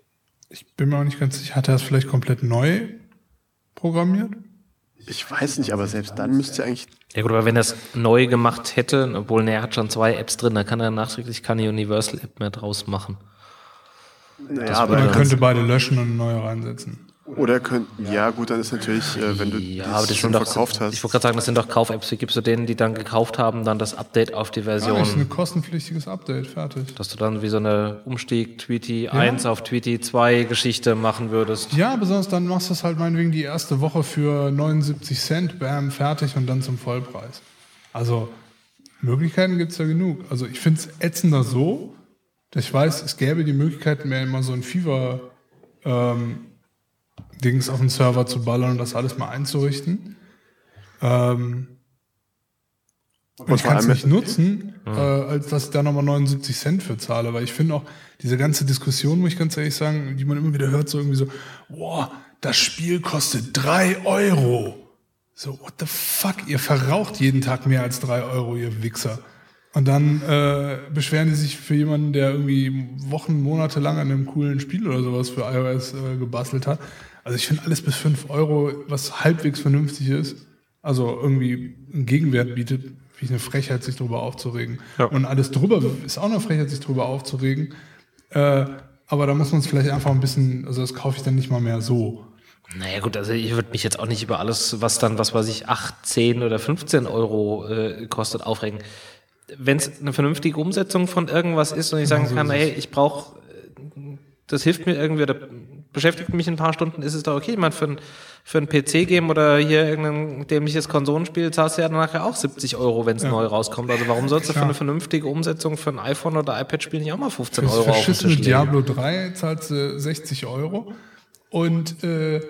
A: Ich bin mir auch nicht ganz sicher. Hat er das vielleicht komplett neu programmiert?
B: Ich weiß nicht, aber selbst dann müsste eigentlich.
C: Ja gut, aber wenn er es neu gemacht hätte, obwohl ne, er hat schon zwei Apps drin, dann kann er nachträglich keine Universal-App mehr draus machen.
B: Naja,
C: Das
B: aber
A: er könnte beide löschen und eine neue reinsetzen.
B: Oder könnten. Ja, gut, dann ist natürlich, äh, wenn du
C: Ja,
B: das
C: aber das
B: schon
C: doch,
B: verkauft hast.
C: ich wollte gerade sagen, das sind doch Kauf-Apps. Wie gibst du denen, die dann gekauft haben, dann das Update auf die
A: Ja, das ist
C: Version?
A: ein kostenpflichtiges Update. Fertig.
C: dass du dann wie so eine Umstieg Tweety 1 auf Tweety 2 Geschichte machen würdest.
A: Ja, besonders dann machst du es halt meinetwegen die erste Woche für 79 Cent, bam, fertig und dann zum Vollpreis. Also Möglichkeiten gibt's ja genug. Also ich finde es ätzender so, dass ich weiß, es gäbe die Möglichkeit, mir immer so ein Fever ähm, Dings auf den Server zu ballern und das alles mal einzurichten. Ähm, und ich kann es nicht nutzen, äh, als dass ich da nochmal 79 Cent für zahle. Weil ich finde auch, diese ganze Diskussion, muss ich ganz ehrlich sagen, die man immer wieder hört, so irgendwie so, boah, das Spiel kostet drei Euro. So, what the fuck? Ihr verraucht jeden Tag mehr als drei Euro, ihr Wichser. Und dann äh, beschweren die sich für jemanden, der irgendwie Wochen, Monate lang an einem coolen Spiel oder sowas für iOS äh, gebastelt hat. Also ich finde alles bis fünf Euro, was halbwegs vernünftig ist, also irgendwie einen Gegenwert bietet, ich eine Frechheit, sich darüber aufzuregen.
C: Ja.
A: Und alles drüber ist auch eine Frechheit, sich darüber aufzuregen. Äh, aber da muss man es vielleicht einfach ein bisschen, also das kaufe ich dann nicht mal mehr so.
C: Naja gut, also ich würde mich jetzt auch nicht über alles, was dann, was weiß ich, 8, 10 oder 15 Euro äh, kostet, aufregen. Wenn es eine vernünftige Umsetzung von irgendwas ist und ich sagen
A: so
C: kann, hey, ich brauche, das hilft mir irgendwie oder beschäftigt mich ein paar Stunden, ist es doch okay. Ich meine, für ein, für ein PC-Game oder hier irgendein dämliches Konsolenspiel zahlst du ja dann nachher auch 70 Euro, wenn es neu rauskommt. Also warum sollst du für
A: Klar.
C: eine vernünftige Umsetzung für ein iPhone oder iPad-Spiel nicht auch mal 15
A: Fürs
C: Euro auf den Tisch legen?
A: Diablo 3 zahlst du 60 Euro und äh,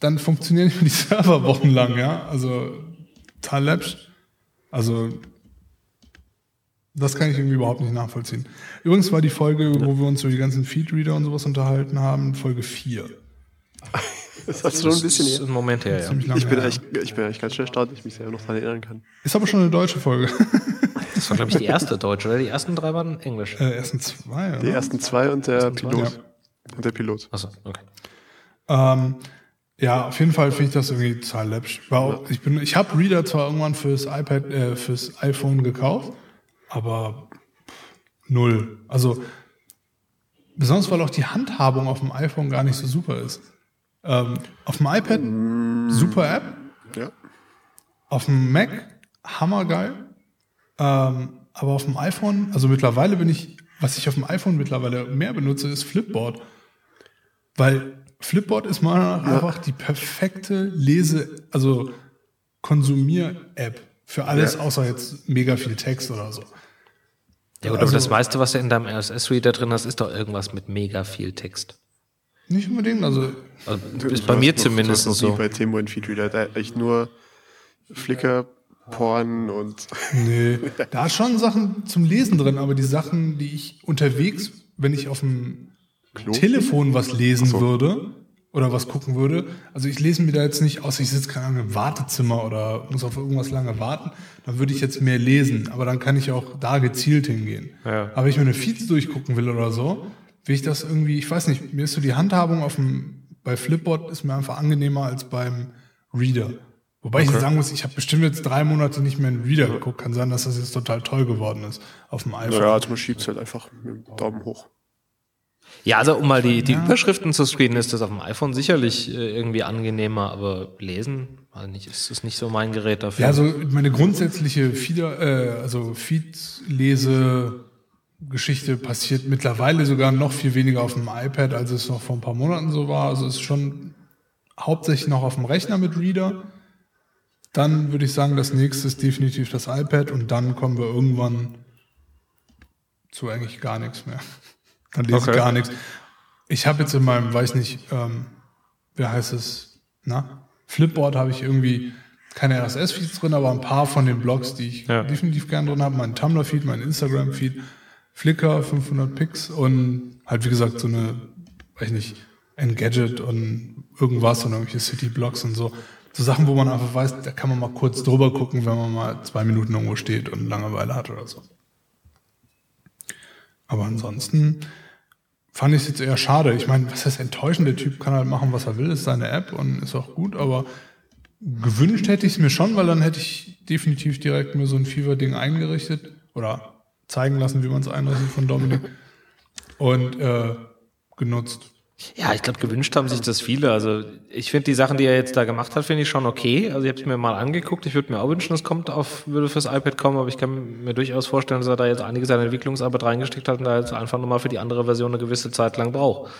A: dann funktionieren die Server wochenlang, ja. Also total läppsch. Also das kann ich irgendwie überhaupt nicht nachvollziehen. Übrigens war die Folge, wo wir uns über die ganzen Feedreader und sowas unterhalten haben, Folge 4.
B: Das du schon ein bisschen
C: Das ist
B: her.
C: ein Moment her, ja.
B: Ich bin,
A: her.
B: echt, ich bin eigentlich ganz schön erstaunt, dass ich mich selber noch daran erinnern kann.
A: Ist aber schon eine deutsche Folge.
C: Das war, glaube ich, die erste deutsche, oder? Die ersten drei waren Englisch.
A: äh, ersten zwei,
B: Die
A: oder?
B: ersten zwei und der
A: Ja.
B: Pilot. Und der Pilot.
C: Achso, okay.
A: Ähm, ja, auf jeden Fall finde ich das irgendwie total auch, ich bin, ich habe Reader zwar irgendwann fürs iPad, äh, fürs iPhone gekauft, aber null. Also besonders weil auch die Handhabung auf dem iPhone gar nicht so super ist. Ähm, auf dem iPad super App,
B: Ja.
A: auf dem Mac hammergeil, ähm, aber auf dem iPhone, also mittlerweile bin ich, was ich auf dem iPhone mittlerweile mehr benutze, ist Flipboard. Weil Flipboard ist meiner Meinung nach einfach die perfekte Lese-, also Konsumier-App für alles,
B: Ja.
A: außer jetzt mega viel Text oder so.
C: Ja gut,
A: Also-
C: aber das meiste, was du in deinem RSS-Reader drin hast, ist doch irgendwas mit mega viel Text.
A: Nicht unbedingt, also
C: Also, ist bei mir zumindest so.
B: bei Timo in Feedreader, da echt nur Flickr, Porn und
A: Nee, da ist schon Sachen zum Lesen drin, aber die Sachen, die ich unterwegs, wenn ich auf dem
B: Klo?
A: Telefon was lesen
B: so.
A: würde oder was gucken würde, also ich lese mir da jetzt nicht aus, ich sitze keine Ahnung im Wartezimmer oder muss auf irgendwas lange warten, dann würde ich jetzt mehr lesen, aber dann kann ich auch da gezielt hingehen.
C: Ja.
A: Aber wenn ich mir eine Feeds durchgucken will oder so, will ich das irgendwie, ich weiß nicht, mir ist so die Handhabung auf dem, bei Flipboard ist mir einfach angenehmer als beim Reader. Wobei ich jetzt sagen muss, ich habe bestimmt jetzt drei Monate nicht mehr in Reader geguckt. Kann sein, dass das jetzt total toll geworden ist auf dem iPhone.
B: naja, also man schiebt es halt einfach mit dem Daumen hoch.
C: Ja, also um mal die, die Überschriften zu screenen, ist das auf dem iPhone sicherlich äh, irgendwie angenehmer, aber lesen, also nicht, ist das nicht so mein Gerät dafür.
A: Ja, also meine grundsätzliche Feeder, äh, also Feed-Lese-Geschichte passiert mittlerweile sogar noch viel weniger auf dem iPad, als es noch vor ein paar Monaten so war. Also es ist schon hauptsächlich noch auf dem Rechner mit Reader. Dann würde ich sagen, das nächste ist definitiv das iPad und dann kommen wir irgendwann zu eigentlich gar nichts mehr. Dann lese
C: Okay.
A: ich gar nichts. Ich habe jetzt in meinem, weiß nicht, ähm, wie heißt es, na? Flipboard habe ich irgendwie keine RSS-Feeds drin, aber ein paar von den Blogs, die ich
C: Ja.
A: definitiv gern drin habe. Mein Tumblr-Feed, mein Instagram-Feed, Flickr, 500 Pix und halt, wie gesagt, so eine, weiß ich nicht, Engadget und irgendwas und irgendwelche City-Blogs und so. So Sachen, wo man einfach weiß, da kann man mal kurz drüber gucken, wenn man mal zwei Minuten irgendwo steht und Langeweile hat oder so. Aber ansonsten fand ich es jetzt eher schade. Ich meine, was heißt enttäuschend? Der Typ kann halt machen, was er will, ist seine App und ist auch gut, aber gewünscht hätte ich es mir schon, weil dann hätte ich definitiv direkt mir so ein Fever-Ding eingerichtet oder zeigen lassen, wie man es einrichtet von Dominik und äh, genutzt.
C: Ja, ich glaube, gewünscht haben sich das viele. Also ich finde die Sachen, die er jetzt da gemacht hat, finde ich schon okay. Also ich habe es mir mal angeguckt. Ich würde mir auch wünschen, es kommt auf, würde fürs iPad kommen, aber ich kann mir durchaus vorstellen, dass er da jetzt einiges an Entwicklungsarbeit reingesteckt hat und da jetzt einfach nochmal für die andere Version eine gewisse Zeit lang braucht.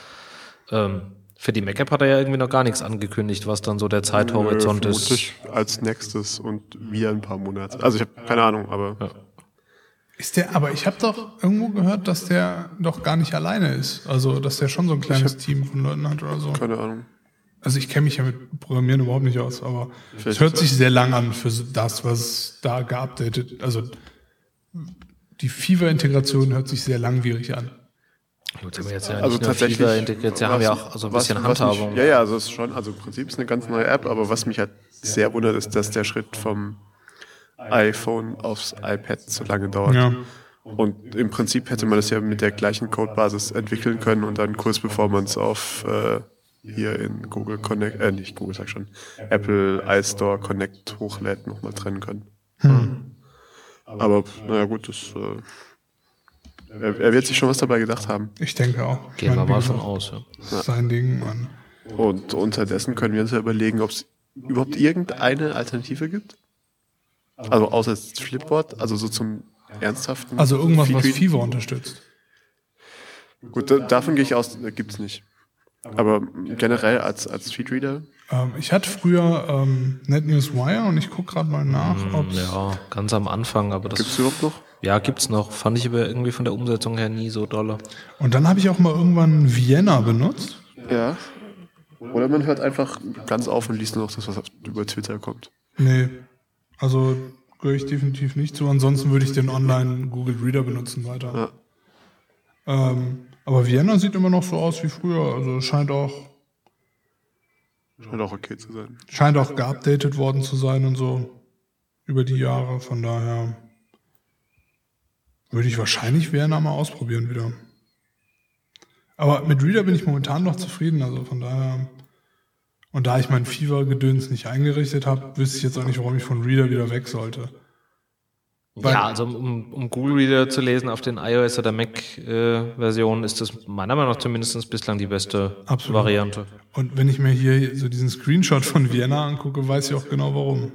C: Ähm, für die Mac-App hat er ja irgendwie noch gar nichts angekündigt, was dann so der Zeithorizont
B: Nö,
C: ist.
B: als nächstes und wieder ein paar Monate. Also ich habe keine Ahnung, aber
A: Ist der, aber ich habe doch irgendwo gehört, dass der doch gar nicht alleine ist. Also, dass der schon so ein kleines Team von Leuten hat oder so.
B: keine Ahnung.
A: Also ich kenne mich ja mit Programmieren überhaupt nicht aus, aber es hört sich sehr lang an für das, was da geupdatet. Also die Fever-Integration hört sich sehr langwierig an.
C: Gut, haben wir jetzt ja
B: Also
C: nicht
B: tatsächlich.
C: Fever integriert, haben ja auch so ein
B: was-
C: bisschen
B: was
C: Handhabung.
B: Mich, ja, ja, also es ist schon, also im Prinzip ist eine ganz neue App, aber was mich halt sehr wundert, ist, dass der Schritt vom iPhone aufs iPad so lange dauert.
A: Ja.
B: Und im Prinzip hätte man das ja mit der gleichen Codebasis entwickeln können und dann kurz bevor man es auf äh, hier in Google Connect, äh nicht Google, sag schon, Apple iStore Connect hochlädt, nochmal trennen können. Aber naja gut, das, äh, er, er, wird sich schon was dabei gedacht haben.
A: Ich denke auch.
C: Gehen wir mal von aus.
A: Ja. Sein Ding, Mann.
B: Und unterdessen können wir uns ja überlegen, ob es überhaupt irgendeine Alternative gibt. Also außer das Flipboard, also so zum ernsthaften.
A: Also irgendwas, was Fever unterstützt.
B: Gut, da, davon gehe ich aus, gibt es nicht. Aber generell als, als Feedreader?
A: Ähm, ich hatte früher ähm, NetNewsWire und ich gucke gerade mal nach,
C: hm, ob Ja, ganz am Anfang, aber das.
B: Gibt's überhaupt noch?
C: Ja, gibt's noch. Fand ich aber irgendwie von der Umsetzung her nie so dolle.
A: Und dann habe ich auch mal irgendwann Vienna benutzt.
B: Ja. Oder man hört einfach ganz auf und liest nur noch das, was über Twitter kommt.
A: Nee. Also gehöre ich definitiv nicht zu. Ansonsten würde ich den Online Google Reader benutzen weiter. Ja. Ähm, aber Vienna sieht immer noch so aus wie früher. Also scheint auch.
B: Scheint auch okay zu sein.
A: Scheint auch geupdatet worden zu sein und so. Über die Jahre. Von daher würde ich wahrscheinlich Vienna mal ausprobieren wieder. Aber mit Reader bin ich momentan noch zufrieden. Also von daher. Und da ich mein Fever-Gedöns nicht eingerichtet habe, wüsste ich jetzt auch nicht, warum ich von Reader wieder weg sollte.
C: Weil ja, also um, um Google Reader zu lesen auf den iOS oder Mac-Versionen äh, ist das meiner Meinung nach zumindest bislang die beste Absolut. Variante.
A: Und wenn ich mir hier so diesen Screenshot von Vienna angucke, weiß ich auch genau warum.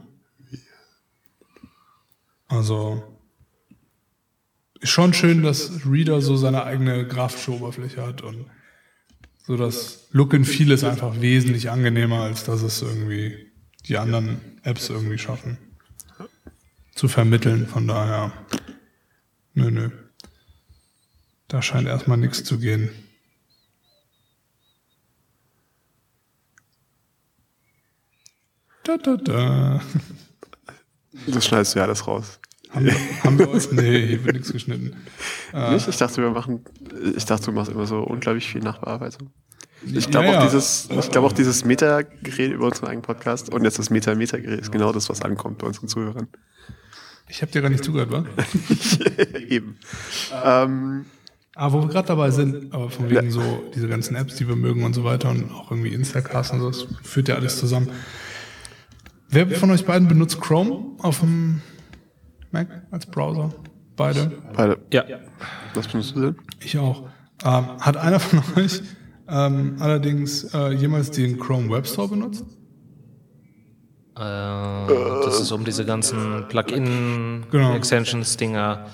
A: Also ist schon schön, dass Reader so seine eigene grafische Oberfläche hat und so das Look and Feel ist einfach wesentlich angenehmer, als dass es irgendwie die anderen Apps irgendwie schaffen zu vermitteln. Von daher, nö, nö. Da scheint erstmal nichts zu gehen. Da, da, da.
B: Das schneidest du ja alles raus.
A: Haben wir, haben wir uns? Nee, hier wird nichts geschnitten.
B: Nicht? Ich dachte, wir machen, ich dachte, du machst immer so unglaublich viel Nachbearbeitung. Ich glaube ja, auch dieses, ich glaube auch dieses Meta-Gerät über unseren eigenen Podcast und jetzt das Meta-Meta-Gerät ist genau das, was ankommt bei unseren Zuhörern.
A: Ich habe dir gar nicht zugehört, wa?
B: Eben. Ähm,
A: aber wo wir gerade dabei sind, aber von wegen ja. so diese ganzen Apps, die wir mögen und so weiter und auch irgendwie Instacast und so, das führt ja alles zusammen. Wer von euch beiden benutzt Chrome auf dem Mac als Browser? Beide?
B: Beide.
C: Ja.
B: Was benutzt du denn?
A: Ich auch. Ähm, hat einer von euch ähm, allerdings äh, jemals den Chrome Web Store benutzt?
C: Äh, das ist um diese ganzen Plugin-Extensions-Dinger.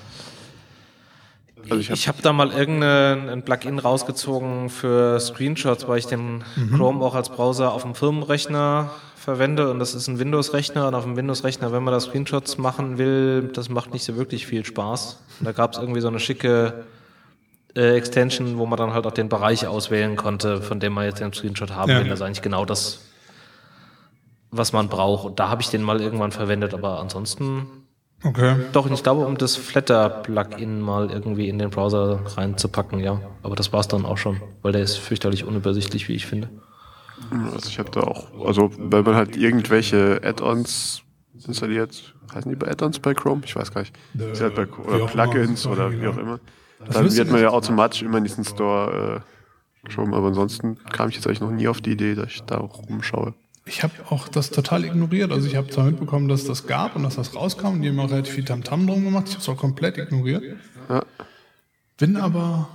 C: Also ich habe hab da mal irgendein Plugin rausgezogen für Screenshots, weil ich den mhm. Chrome auch als Browser auf dem Firmenrechner verwende und das ist ein Windows-Rechner und auf dem Windows-Rechner, wenn man da Screenshots machen will, das macht nicht so wirklich viel Spaß. Und da gab es irgendwie so eine schicke äh, Extension, wo man dann halt auch den Bereich auswählen konnte, von dem man jetzt den Screenshot haben ja. will. Das ist eigentlich genau das, was man braucht. Und da habe ich den mal irgendwann verwendet, aber ansonsten.
A: Okay.
C: Doch, ich glaube, um das Flatter-Plugin mal irgendwie in den Browser reinzupacken, ja. Aber das war es dann auch schon, weil der ist fürchterlich unübersichtlich, wie ich finde.
B: Also ich habe da auch, also wenn man halt irgendwelche Add-ons installiert, heißen die bei Add-ons bei Chrome? Ich weiß gar nicht. Halt bei, oder Plugins oder wie auch immer. Dann wird man ja automatisch immer in diesen Store äh, geschoben, aber ansonsten kam ich jetzt eigentlich noch nie auf die Idee, dass ich da rumschaue
A: ich habe auch das total ignoriert. Also ich habe zwar mitbekommen, dass das gab und dass das rauskam und die haben auch relativ viel Tamtam drum gemacht. Ich habe es auch komplett ignoriert. Ja. Bin aber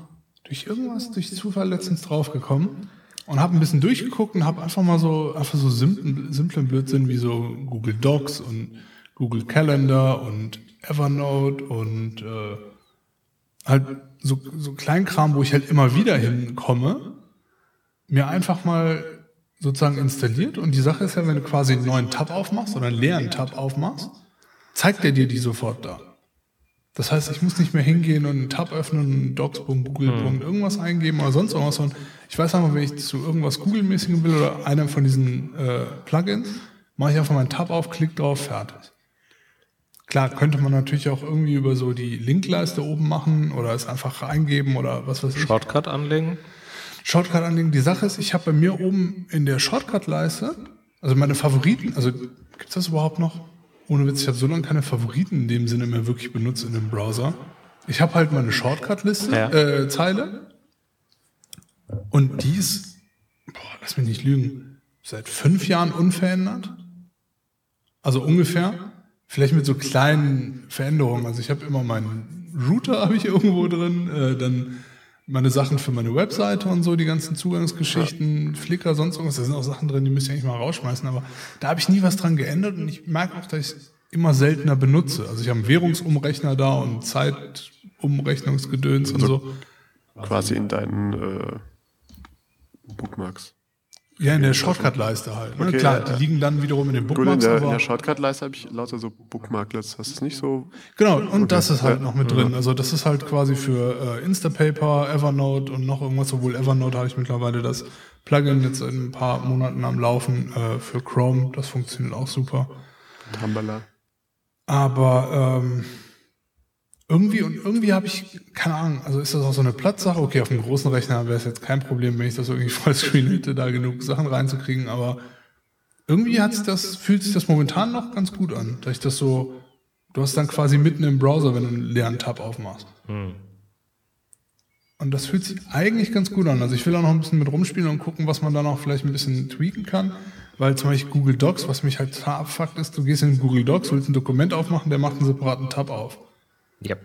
A: durch irgendwas, durch Zufall letztens draufgekommen und habe ein bisschen durchgeguckt und habe einfach mal so einfach so simplen, simplen Blödsinn wie so Google Docs und Google Calendar und Evernote und äh, halt so, so Kleinkram, wo ich halt immer wieder hinkomme, mir einfach mal sozusagen installiert. Und die Sache ist ja, wenn du quasi einen neuen Tab aufmachst oder einen leeren Tab aufmachst, zeigt er dir die sofort da. Das heißt, ich muss nicht mehr hingehen und einen Tab öffnen, docs.google. Hm. irgendwas eingeben oder sonst irgendwas. Und ich weiß einfach, wenn ich zu irgendwas Google-mäßigem will oder einem von diesen äh, Plugins, mache ich einfach meinen Tab auf, klick drauf, fertig. Klar, könnte man natürlich auch irgendwie über so die Linkleiste oben machen oder es einfach eingeben oder was weiß ich.
C: Shortcut anlegen.
A: Shortcut anlegen. Die Sache ist, ich habe bei mir oben in der Shortcut-Leiste, also meine Favoriten, also gibt's das überhaupt noch? Ohne Witz, ich habe so lange keine Favoriten in dem Sinne mehr wirklich benutzt in dem Browser. Ich habe halt meine Shortcut-Liste, ja. äh, Zeile. Und die ist, boah, lass mich nicht lügen, seit fünf Jahren unverändert. Also ungefähr. vielleicht mit so kleinen Veränderungen. Also ich habe immer meinen Router habe ich irgendwo drin, äh, dann meine Sachen für meine Webseite und so, die ganzen Zugangsgeschichten, Flickr, sonst irgendwas. Da sind auch Sachen drin, die müsste ich eigentlich mal rausschmeißen, aber da habe ich nie was dran geändert und ich merke auch, dass ich es immer seltener benutze. Also ich habe einen Währungsumrechner da und Zeitumrechnungsgedöns und so.
B: Quasi in deinen äh, Bookmarks.
A: Ja, in der Shortcut-Leiste halt. Ne?
B: Okay,
A: Klar,
B: ja,
A: die
B: ja.
A: liegen dann wiederum in den
B: Gut, in
A: Bookmarks,
B: der, in der Shortcut-Leiste habe ich lauter so Bookmarklets. Hast du es nicht so?
A: Genau, und das ist halt
B: Ja.
A: noch mit drin. Also das ist halt quasi für äh, Instapaper, Evernote und noch irgendwas, obwohl Evernote habe ich mittlerweile das Plugin jetzt in ein paar Monaten am Laufen äh, für Chrome. Das funktioniert auch super.
B: Tambala.
A: Aber ähm, irgendwie und irgendwie habe ich, keine Ahnung, also ist das auch so eine Platzsache? Okay, auf einem großen Rechner wäre es jetzt kein Problem, wenn ich das irgendwie Vollscreen hätte, da genug Sachen reinzukriegen, aber irgendwie hat sich das, fühlt sich das momentan noch ganz gut an, dass ich das so, du hast dann quasi mitten im Browser, wenn du einen leeren Tab aufmachst. Und das fühlt sich eigentlich ganz gut an. Also ich will auch noch ein bisschen mit rumspielen und gucken, was man da noch vielleicht ein bisschen tweaken kann. Weil zum Beispiel Google Docs, was mich halt total abfuckt ist, du gehst in Google Docs, willst ein Dokument aufmachen, der macht einen separaten Tab auf.
C: Ja.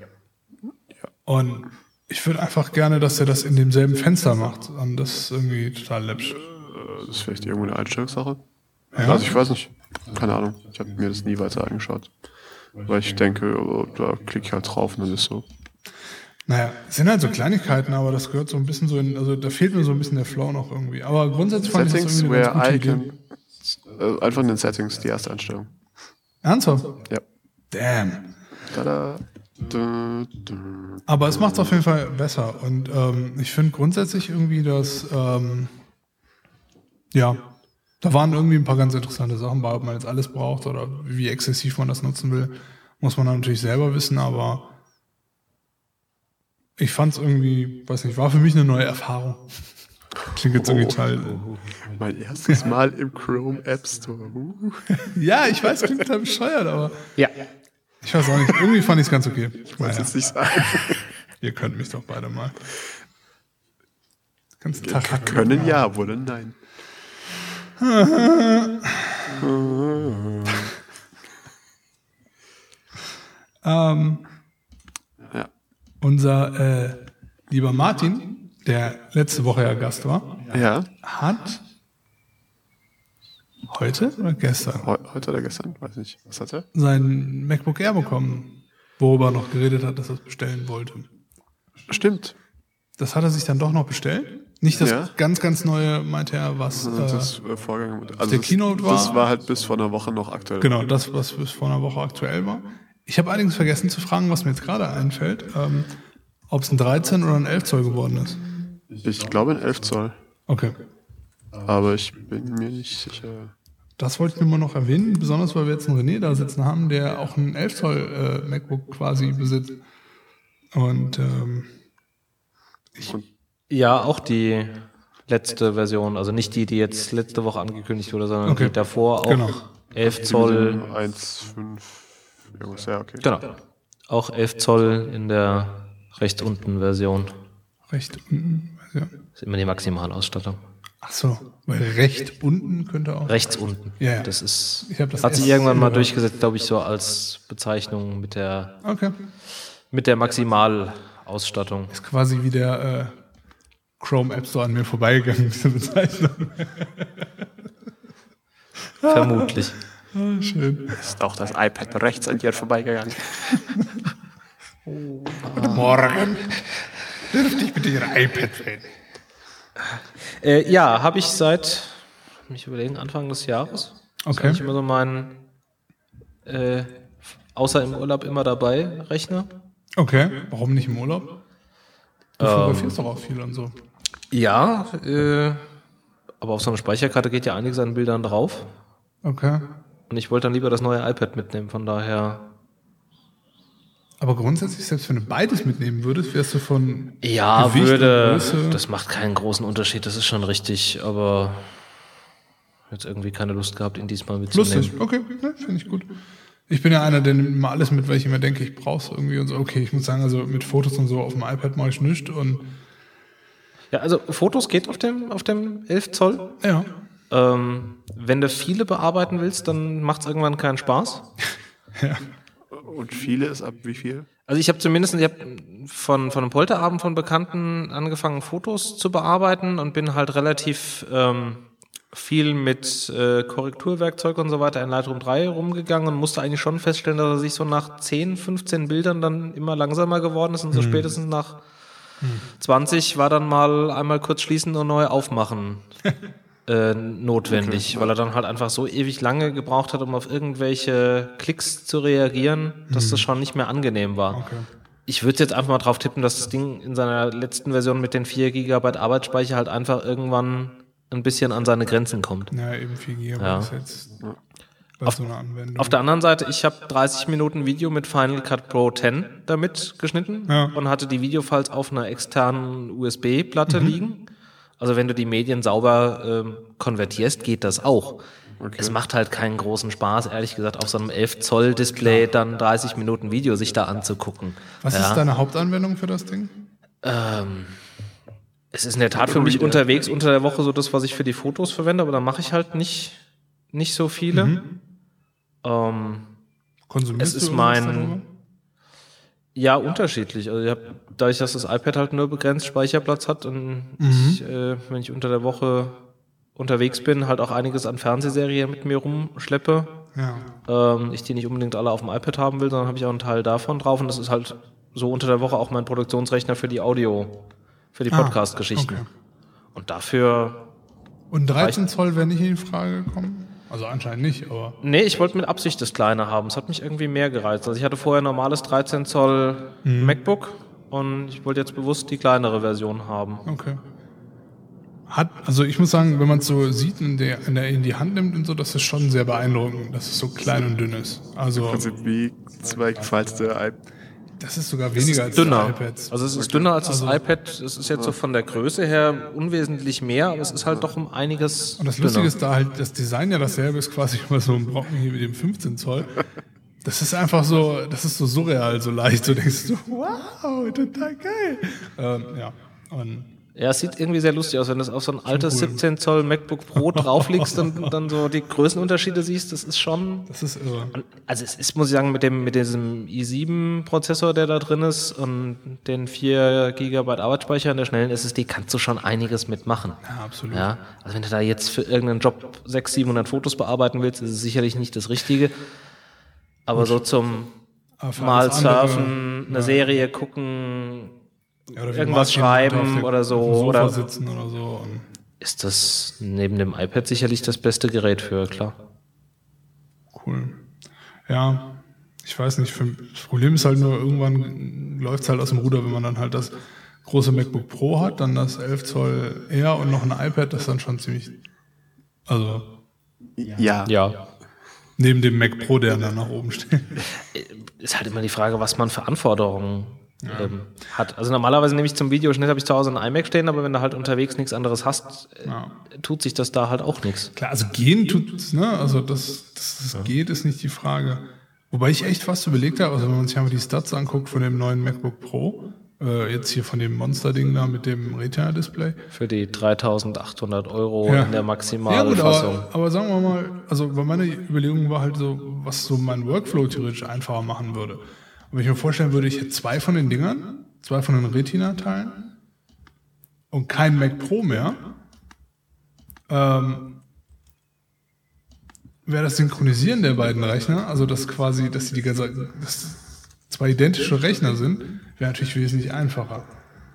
A: Und ich würde einfach gerne, dass er das in demselben Fenster macht. Und das ist irgendwie total läppsch.
B: Äh, Das ist vielleicht irgendwo eine Einstellungssache.
A: Ja.
B: Also ich weiß nicht. Keine Ahnung. Ich habe mir das nie weiter angeschaut. Weil ich denke, oh, da klicke ich halt drauf und dann ist so.
A: Naja, es sind halt so Kleinigkeiten, aber das gehört so ein bisschen so in, also da fehlt mir so ein bisschen der Flow noch irgendwie. Aber grundsätzlich fand ich das
B: Settings
A: irgendwie eine
B: where
A: ganz
B: I
A: gute Idee.
B: can. Äh, einfach in den Settings, die erste Einstellung.
A: Ernsthaft?
B: Ja.
A: Damn.
B: Tada.
A: Aber es macht es auf jeden Fall besser. Und ähm, ich finde grundsätzlich irgendwie, dass, ähm, ja, da waren irgendwie ein paar ganz interessante Sachen bei, ob man jetzt alles braucht oder wie exzessiv man das nutzen will, muss man dann natürlich selber wissen, aber ich fand es irgendwie, weiß nicht, war für mich eine neue Erfahrung. Klingt jetzt irgendwie total.
B: Mein erstes Mal im Chrome App Store.
A: Ja, ich weiß, klingt total bescheuert, aber
C: Ja.
A: Ich weiß auch nicht. Irgendwie fand ich es ganz okay.
B: Das
A: Naja,
B: ist nicht sagen.
A: ihr könnt mich doch beide mal. Ganzen Tag hacken.
B: Können ja, wollen nein.
A: Ähm,
B: Ja.
A: unser äh, lieber Martin, der letzte Woche ja Gast war,
B: Ja.
A: hat heute oder gestern
B: Heu- Heute oder gestern? Weiß nicht. Was hat er?
A: sein MacBook Air bekommen, worüber er noch geredet hat, dass er es bestellen wollte.
B: Stimmt.
A: Das hat er sich dann doch noch bestellt. Nicht das
B: Ja.
A: ganz, ganz neue, meinte er, was.
B: Also
A: Äh,
B: das äh, Vorgang. Also
A: der
B: das,
A: Keynote war-
B: Das war halt bis vor einer Woche noch aktuell.
A: genau, das, was bis vor einer Woche aktuell war. Ich habe allerdings vergessen zu fragen, was mir jetzt gerade einfällt, ähm, ob es ein 13 oder ein 11 Zoll geworden ist.
B: Ich glaube in 11 Zoll.
A: Okay.
B: Aber ich bin mir nicht sicher.
A: Das wollte ich nur mal noch erwähnen, besonders weil wir jetzt einen René da sitzen haben, der auch ein 11 Zoll äh, MacBook quasi besitzt. Und ähm,
B: Und
C: Ja, auch die letzte Version, also nicht die, die jetzt letzte Woche angekündigt wurde, sondern
A: Okay.
C: die davor auch
A: Genau.
C: 11 Zoll.
B: 1,5. Irgendwas, ja, okay.
C: Genau. Auch 11 Zoll in der rechts unten Version.
A: recht unten. Ja.
C: ist immer die Maximalausstattung.
A: Ach so, weil recht unten könnte auch.
C: Rechts unten.
A: Ja, ja.
C: Das ist,
A: das
C: hat sich irgendwann mal durchgesetzt, glaube ich, so als Bezeichnung mit der,
A: Okay.
C: mit der Maximalausstattung.
A: Ist quasi wie der äh, Chrome App Store an mir vorbeigegangen, diese Bezeichnung.
C: Vermutlich.
A: Ah, schön.
B: Ist auch das iPad rechts an dir vorbeigegangen.
A: Guten Morgen. Dürfte ich bitte Ihr iPad reden?
C: Äh, ja, habe ich seit, mich überlegen, Anfang des Jahres.
A: Okay.
C: ich immer so meinen, äh, außer im Urlaub immer dabei, Rechner.
A: Okay. Warum nicht im Urlaub? Du fotografierst doch auch viel und so.
C: Ja, äh, aber auf so eine Speicherkarte geht ja einiges an Bildern drauf.
A: Okay.
C: Und ich wollte dann lieber das neue iPad mitnehmen, von daher.
A: Aber grundsätzlich, selbst wenn du beides mitnehmen würdest, wärst du von
C: Ja,
A: Gewicht und
C: würde.
A: Größe-
C: Das macht keinen großen Unterschied, das ist schon richtig, aber jetzt irgendwie keine Lust gehabt, ihn diesmal mitzunehmen.
A: lustig. Okay, ne, finde ich gut. Ich bin ja einer, der nimmt immer alles mit, weil ich immer denke, ich brauch's irgendwie und so. Okay, ich muss sagen, also mit Fotos und so auf dem iPad mache ich nichts und
C: Ja, also Fotos geht auf dem, auf dem 11 Zoll.
A: ja.
C: Ähm, wenn du viele bearbeiten willst, dann macht es irgendwann keinen Spaß.
B: Ja. Und viele ist ab wie viel?
C: Also ich habe zumindest ich hab von, von einem Polterabend von Bekannten angefangen, Fotos zu bearbeiten und bin halt relativ ähm, viel mit äh, Korrekturwerkzeug und so weiter in Lightroom 3 rumgegangen und musste eigentlich schon feststellen, dass er sich so nach 10, 15 Bildern dann immer langsamer geworden ist und so mhm. spätestens nach mhm. 20 war dann mal einmal kurz schließen und neu aufmachen. äh, notwendig, okay. weil er dann halt einfach so ewig lange gebraucht hat, um auf irgendwelche Klicks zu reagieren, dass mhm. das schon nicht mehr angenehm war. Okay. Ich würde jetzt einfach mal drauf tippen, dass das Ding in seiner letzten Version mit den 4 GB Arbeitsspeicher halt einfach irgendwann ein bisschen an seine Grenzen kommt.
A: Ja, eben 4 GB ja. ist jetzt
C: auf, so Anwendung. Auf der anderen Seite, ich habe 30 Minuten Video mit Final Cut Pro 10 damit geschnitten ja. und hatte die Videofiles auf einer externen USB-Platte mhm. liegen. Also wenn du die Medien sauber ähm, konvertierst, geht das auch. Okay. Es macht halt keinen großen Spaß, ehrlich gesagt, auf so einem 11 Zoll Display dann 30 Minuten Video sich da anzugucken.
A: Was ja. ist deine Hauptanwendung für das Ding?
C: Ähm, es ist in der Tat für mich unterwegs unter der Woche so das, was ich für die Fotos verwende, aber da mache ich halt nicht, nicht so viele. Mhm. Ähm, Konsumierst es ist mein. Ja, unterschiedlich. Also ich hab, dadurch, dass das iPad halt nur begrenzt Speicherplatz hat und mhm. ich, äh, wenn ich unter der Woche unterwegs bin, halt auch einiges an Fernsehserien mit mir rumschleppe. Ja. Ähm, ich die nicht unbedingt alle auf dem iPad haben will, sondern habe ich auch einen Teil davon drauf und das ist halt so unter der Woche auch mein Produktionsrechner für die Audio für die ah, Podcast-Geschichten. Okay. Und dafür.
A: Und 13 Zoll wäre nicht in Frage gekommen? Also anscheinend nicht, aber.
C: Nee, ich wollte mit Absicht das kleine haben. Es hat mich irgendwie mehr gereizt. Also ich hatte vorher ein normales 13 Zoll mhm. MacBook und ich wollte jetzt bewusst die kleinere Version haben.
A: Okay. Hat, also ich muss sagen, wenn man es so sieht und in, in, der, in die Hand nimmt und so, das ist schon sehr beeindruckend, dass es so klein und dünn ist. Also. Im
B: Prinzip wie zwei gefalzte iPads.
A: Das ist sogar weniger
C: ist als dünner. das iPad. Also es ist dünner als das also, iPad. Es ist jetzt so von der Größe her unwesentlich mehr, aber es ist halt doch um einiges.
A: Und das dünner. Lustige ist da halt, das Design ja dasselbe ist quasi immer so ein Brocken hier mit dem 15 Zoll. Das ist einfach so, das ist so surreal, so leicht. Du denkst so, wow, total geil. Ähm, ja. Und
C: ja, es sieht irgendwie sehr lustig aus, wenn du auf so ein altes cool. 17 Zoll MacBook Pro drauflegst und dann so die Größenunterschiede siehst. Das ist schon.
A: Das ist irre.
C: Also es ist, muss ich sagen, mit dem mit diesem i7-Prozessor, der da drin ist und den 4 GB Arbeitsspeicher in der schnellen SSD, kannst du schon einiges mitmachen.
A: Ja, absolut.
C: Ja, also wenn du da jetzt für irgendeinen Job 600, 700 Fotos bearbeiten willst, ist es sicherlich nicht das Richtige. Aber Gut. so zum mal surfen, eine ja. Serie gucken, ja, irgendwas schreiben oder so. Oder
A: sitzen oder so.
C: ist das neben dem iPad sicherlich das beste Gerät für, klar.
A: Cool. Ja, ich weiß nicht, für, das Problem ist halt nur, irgendwann läuft es halt aus dem Ruder, wenn man dann halt das große MacBook Pro hat, dann das 11 Zoll Air und noch ein iPad, das ist dann schon ziemlich, also.
C: Ja. Ja.
A: Neben dem Mac Pro, der dann nach oben steht.
C: Ist halt immer die Frage, was man für Anforderungen ja. ähm, hat. Also normalerweise nehme ich zum Videoschnitt, habe ich zu Hause ein iMac stehen, aber wenn du halt unterwegs nichts anderes hast, äh, ja. tut sich das da halt auch nichts.
A: Klar, also gehen tut es, ne? Also dass das ja. geht, ist nicht die Frage. Wobei ich echt fast überlegt habe, also wenn man sich einfach die Stats anguckt von dem neuen MacBook Pro, äh, jetzt hier von dem Monster-Ding da mit dem Retina-Display.
C: Für die 3800 Euro ja. in der maximalen ja, Fassung.
A: Aber, aber, sagen wir mal, also meine Überlegung war halt so, was so mein Workflow theoretisch einfacher machen würde. Und wenn ich mir vorstellen würde, ich hätte zwei von den Dingern, zwei von den Retina-Teilen und kein Mac Pro mehr, ähm, wäre das Synchronisieren der beiden Rechner, also dass quasi, dass sie die ganze, dass zwei identische Rechner sind, wäre natürlich wesentlich einfacher.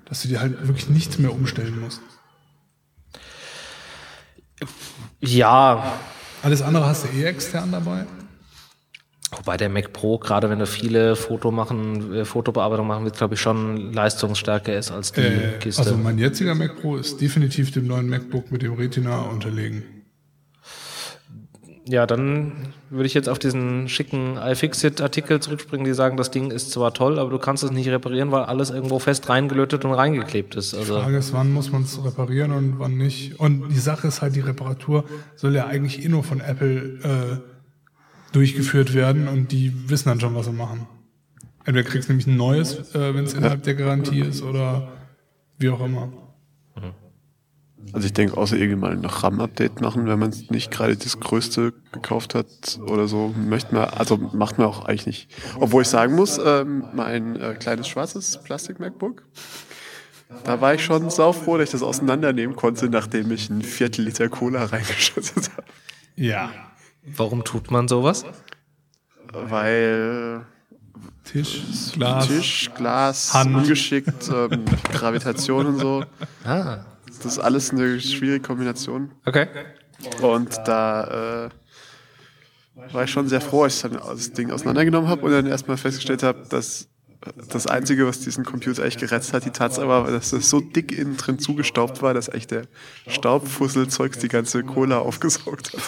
A: Dass du dir halt wirklich nichts mehr umstellen musst.
C: Ja.
A: Alles andere hast du eh extern dabei.
C: Wobei der Mac Pro, gerade wenn du viele Foto machen, äh, Fotobearbeitung machen willst, glaube ich, schon leistungsstärker ist als die äh, Kiste.
A: Also mein jetziger Mac Pro ist definitiv dem neuen MacBook mit dem Retina unterlegen.
C: Ja, dann würde ich jetzt auf diesen schicken iFixit-Artikel zurückspringen, die sagen, das Ding ist zwar toll, aber du kannst es nicht reparieren, weil alles irgendwo fest reingelötet und reingeklebt ist.
A: Also die Frage ist, wann muss man es reparieren und wann nicht. Und die Sache ist halt, die Reparatur soll ja eigentlich eh nur von Apple äh, durchgeführt werden und die wissen dann schon, was sie machen. Entweder kriegst du nämlich ein neues, äh, wenn es innerhalb der Garantie ist oder wie auch immer.
B: Also ich denke, außer irgendwie mal ein RAM-Update machen, wenn man nicht gerade das größte gekauft hat oder so, möchte man, also macht man auch eigentlich nicht. Obwohl ich sagen muss, ähm, mein äh, kleines schwarzes Plastik-MacBook, da war ich schon saufroh, dass ich das auseinandernehmen konnte, nachdem ich ein Viertel Liter Cola reingeschüttet habe.
A: Ja.
C: Warum tut man sowas?
B: Weil
A: Tisch, Glas,
B: Tisch, Glas,
A: Hand.
B: ungeschickt, ähm, Gravitation und so.
C: Ah,
B: Das ist alles eine schwierige Kombination.
C: okay.
B: Und da äh, war ich schon sehr froh, als ich dann das Ding auseinandergenommen habe und dann erstmal festgestellt habe, dass das Einzige, was diesen Computer echt gerettet hat, die Tatsache war, dass es so dick innen drin zugestaubt war, dass eigentlich der Staubfusselzeugs die ganze Cola aufgesaugt hat.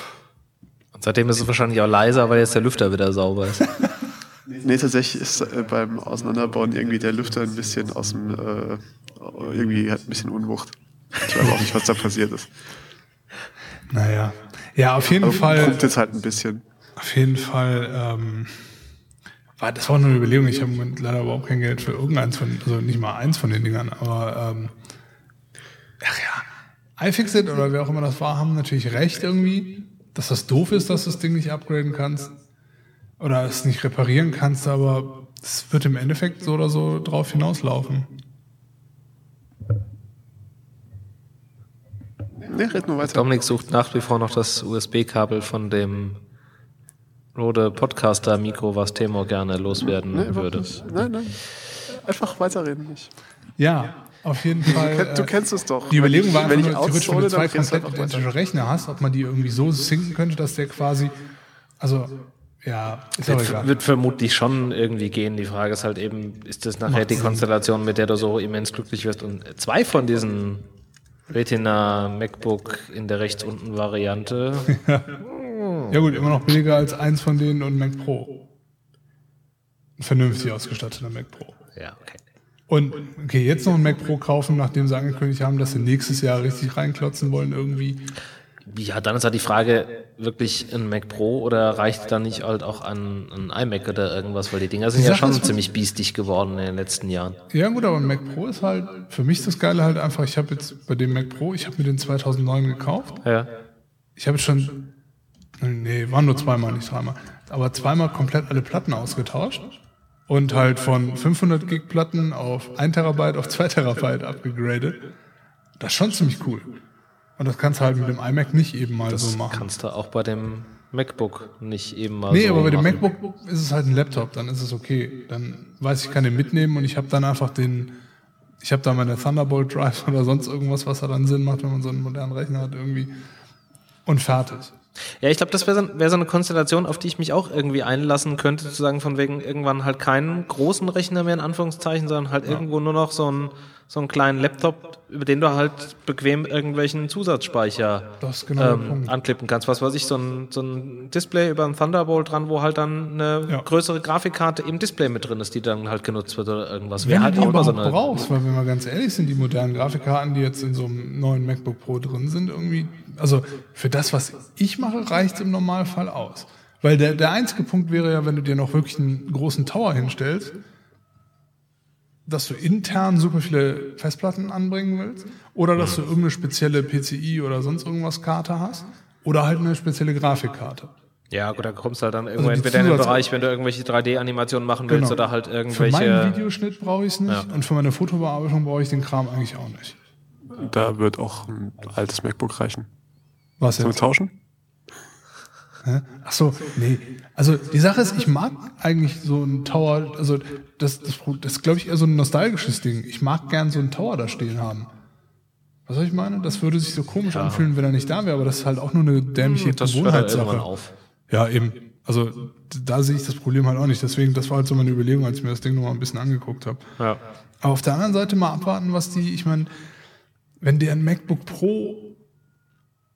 C: Und seitdem ist es wahrscheinlich auch leiser, weil jetzt der Lüfter wieder sauber ist.
B: Nee, tatsächlich ist äh, beim Auseinanderbauen irgendwie der Lüfter ein bisschen aus dem, äh, irgendwie hat ein bisschen Unwucht. Ich weiß auch nicht, was da passiert ist.
A: Naja. Ja, auf jeden
B: Aber
A: Fall.
B: pumpt jetzt halt ein bisschen.
A: Auf jeden Fall, ähm, war, das war nur eine Überlegung. Ich habe leider überhaupt kein Geld für irgendeins von, also nicht mal eins von den Dingern, aber ähm, ach ja, iFixit oder wer auch immer das war, haben natürlich recht irgendwie, dass das doof ist, dass du das Ding nicht upgraden kannst oder es nicht reparieren kannst, aber es wird im Endeffekt so oder so drauf hinauslaufen.
B: Ne, red nur weiter.
C: Dominik sucht nach wie vor noch das USB-Kabel von dem Rode Podcaster Mikro, was Temo gerne loswerden
B: Nee,
C: würde.
B: Nein, nein. Einfach weiterreden nicht.
A: Ja, auf jeden Fall.
B: Du
A: äh,
B: kennst es doch.
A: Die Überlegung war
B: Wenn ich
A: nur, theoretisch, wenn du zwei
B: du
A: komplett identische Rechner hast, ob man die irgendwie so sinken könnte, dass der quasi, also, ja,
C: Wird, wird vermutlich schon irgendwie gehen. Die Frage ist halt eben, ist das nachher
A: Macht
C: die
A: Sinn.
C: Konstellation, mit der du so immens glücklich wirst? Und zwei von diesen Retina MacBook in der rechts unten Variante.
A: Ja gut, immer noch billiger als eins von denen und Mac Pro. Ein vernünftig ausgestatteter Mac Pro.
C: Ja, okay.
A: Und okay, jetzt noch ein Mac Pro kaufen, nachdem sie angekündigt haben, dass sie nächstes Jahr richtig reinklotzen wollen irgendwie.
C: Ja, dann ist halt die Frage, wirklich ein Mac Pro oder reicht dann nicht halt auch an ein iMac oder irgendwas? Weil die Dinger sind
A: Die
C: ja
A: Sache
C: schon
A: ist-
C: ziemlich biestig geworden in den letzten Jahren.
A: Ja gut, aber ein Mac Pro ist halt, für mich das Geile halt einfach, ich habe jetzt bei dem Mac Pro, ich habe mir den 2009 gekauft.
C: Ja.
A: Ich habe schon, nee, waren nur zweimal, nicht dreimal, aber zweimal komplett alle Platten ausgetauscht und halt von 500 Gig Platten auf 1 Terabyte auf 2 Terabyte abgegradet. Das ist schon ziemlich cool. Und das kannst du halt mit dem iMac nicht eben mal so machen.
C: Kannst du auch bei dem MacBook nicht eben mal
A: Nee,
C: so
A: aber bei dem
C: machen.
A: MacBook ist es halt ein Laptop, dann ist es okay. Dann weiß ich, ich kann den mitnehmen und ich habe dann einfach den, ich habe da meine Thunderbolt Drive oder sonst irgendwas, was da dann Sinn macht, wenn man so einen modernen Rechner hat irgendwie. Und fertig.
C: Ja, ich glaube, das wäre so, wär so eine Konstellation, auf die ich mich auch irgendwie einlassen könnte, zu sagen, von wegen irgendwann halt keinen großen Rechner mehr in Anführungszeichen, sondern halt irgendwo nur noch so einen, so einen kleinen Laptop, über den du halt bequem irgendwelchen Zusatzspeicher
A: genau
C: ähm, anklippen kannst. Was weiß ich, so ein, so ein Display über ein Thunderbolt dran, wo halt dann eine
A: Ja.
C: größere Grafikkarte im Display mit drin ist, die dann halt genutzt wird oder irgendwas.
A: Wenn
C: Wäre
A: du
C: halt
A: die
C: auch
A: überhaupt
C: so eine.
A: brauchst, weil wenn wir ganz ehrlich sind, die modernen Grafikkarten, die jetzt in so einem neuen MacBook Pro drin sind, irgendwie, also für das, was ich mache, reicht im Normalfall aus. Weil der, der einzige Punkt wäre ja, wenn du dir noch wirklich einen großen Tower hinstellst, dass du intern super viele Festplatten anbringen willst oder dass du irgendeine spezielle PCI oder sonst irgendwas Karte hast oder halt eine spezielle Grafikkarte.
C: Ja, gut, da kommst du halt dann irgendwo
A: Also
C: entweder in den Bereich, wenn du irgendwelche 3D-Animationen machen willst
A: Genau.
C: oder halt
A: Für
C: irgendwelche.
A: meinen Videoschnitt brauche ich es nicht
C: Ja.
A: und für meine Fotobearbeitung brauche ich den Kram eigentlich auch nicht.
B: Da wird auch ein altes MacBook reichen.
A: Was
B: Sollen wir
A: jetzt?
B: tauschen?
A: Ach so, nee. Also die Sache ist, ich mag eigentlich so einen Tower, also das, das, das ist, glaube ich, eher so ein nostalgisches Ding. Ich mag gern so einen Tower da stehen haben. Was soll ich meine? Das würde sich so komisch anfühlen, wenn er nicht da wäre, aber das ist halt auch nur eine dämliche
C: das hört halt
A: Gewohnheitssache.
C: auf.
A: Ja, eben. Also da sehe ich das Problem halt auch nicht. Deswegen, das war halt so meine Überlegung, als ich mir das Ding nochmal ein bisschen angeguckt habe.
C: Ja.
A: Aber auf der anderen Seite mal abwarten, was die, ich meine, wenn der ein MacBook Pro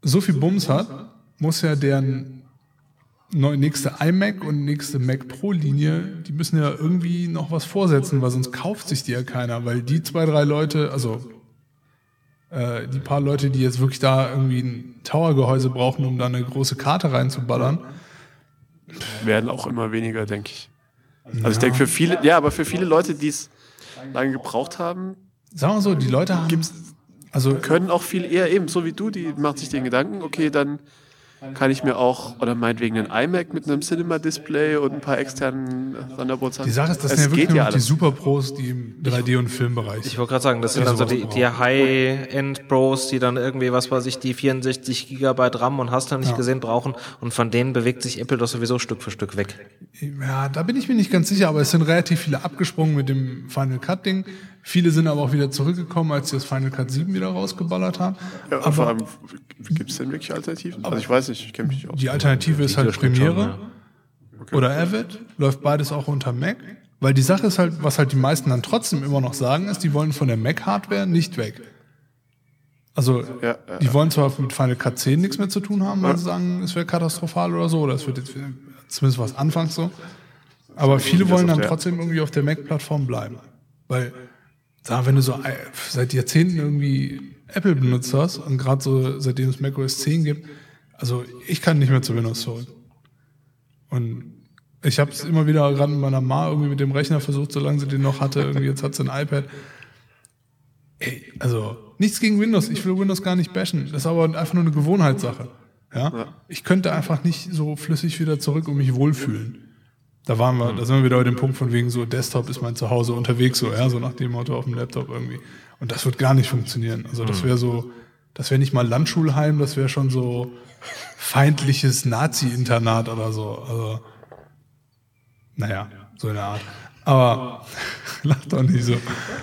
A: so viel Bums hat, muss ja deren neu, nächste iMac und nächste Mac Pro Linie, die müssen ja irgendwie noch was vorsetzen, weil sonst kauft sich die ja keiner, weil die zwei, drei Leute, also äh, die paar Leute, die jetzt wirklich da irgendwie ein Tower-Gehäuse brauchen, um da eine große Karte reinzuballern,
B: Werden auch immer weniger, denke ich. Also ich denke für viele, ja, aber für viele Leute, die es lange gebraucht haben,
A: sagen wir so, die Leute haben
B: gibt's
A: Also
B: können auch viel eher eben, so wie du, die macht sich den Gedanken, okay, dann kann ich mir auch, oder meinetwegen einen iMac mit einem Cinema-Display und ein paar externen Thunderbolts haben.
A: die Sache ist, das
B: Es
A: sind ja wirklich
B: ja
A: die. Super-Pros, die im 3D- und Filmbereich
C: Ich wollte gerade sagen, das sind
A: Ja,
C: dann so die, die High-End-Pros, die dann irgendwie, was weiß ich, die 64 Gigabyte RAM und hast du nicht
A: Ja.
C: gesehen brauchen. Und von denen bewegt sich Apple doch sowieso Stück für Stück weg.
A: Ja, da bin ich mir nicht ganz sicher, aber es sind relativ viele abgesprungen mit dem Final Cut Ding. Viele sind aber auch wieder zurückgekommen, als sie das Final Cut 7 wieder rausgeballert haben.
B: Ja,
A: aber
B: vor allem, gibt es denn wirklich Alternativen? Also ich weiß nicht, ich kenne mich nicht aus.
A: die Alternative ist halt
C: Videoschnitt schon,
A: Premiere oder Avid, läuft beides auch unter Mac. Weil die Sache ist halt, was halt die meisten dann trotzdem immer noch sagen, ist, die wollen von der Mac-Hardware nicht weg. Also,
B: Ja, ja,
A: die wollen zwar mit Final Cut 10 nichts mehr zu tun haben, weil sie sagen, es wäre katastrophal oder so, oder es wird jetzt, zumindest was anfangs so. Aber viele wollen dann trotzdem irgendwie auf der Mac-Plattform bleiben. Weil, sag, wenn du so äh, seit Jahrzehnten irgendwie Apple benutzt hast und gerade so seitdem es macOS 10 gibt, also ich kann nicht mehr zu Windows zurück. Und ich habe es immer wieder gerade mit meiner Ma irgendwie mit dem Rechner versucht, solange sie den noch hatte. Irgendwie jetzt hat sie ein iPad. Ey, also nichts gegen Windows. Ich will Windows gar nicht bashen. Das ist aber einfach nur eine Gewohnheitssache. Ja? Ich könnte einfach nicht so flüssig wieder zurück und mich wohlfühlen. Da waren wir, da sind wir wieder bei dem Punkt von wegen so, Desktop ist mein Zuhause unterwegs, so, ja, so nach dem Motto auf dem Laptop irgendwie. Und das wird gar nicht funktionieren. Also das wäre so, das wäre nicht mal Landschulheim, das wäre schon so feindliches Nazi-Internat oder so. Also, naja, so in der Art. Aber lach doch nicht so.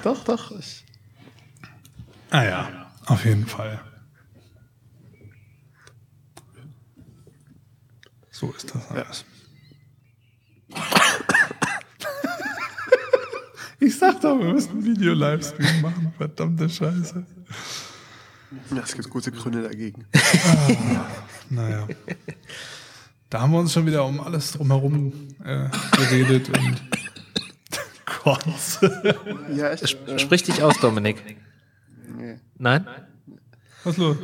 B: Doch, doch. Ich,
A: Ah ja, auf jeden Fall. So ist das alles. Ich sag doch, wir müssen einen Video-Livestream machen. Verdammte Scheiße.
B: ja, es gibt gute Gründe dagegen.
A: Naja. Da haben wir uns schon wieder um alles drumherum äh, geredet und Gott.
B: Ja, ich, äh,
C: Sprich dich aus, Dominik.
B: nee,
C: Nein?
A: Was ist los?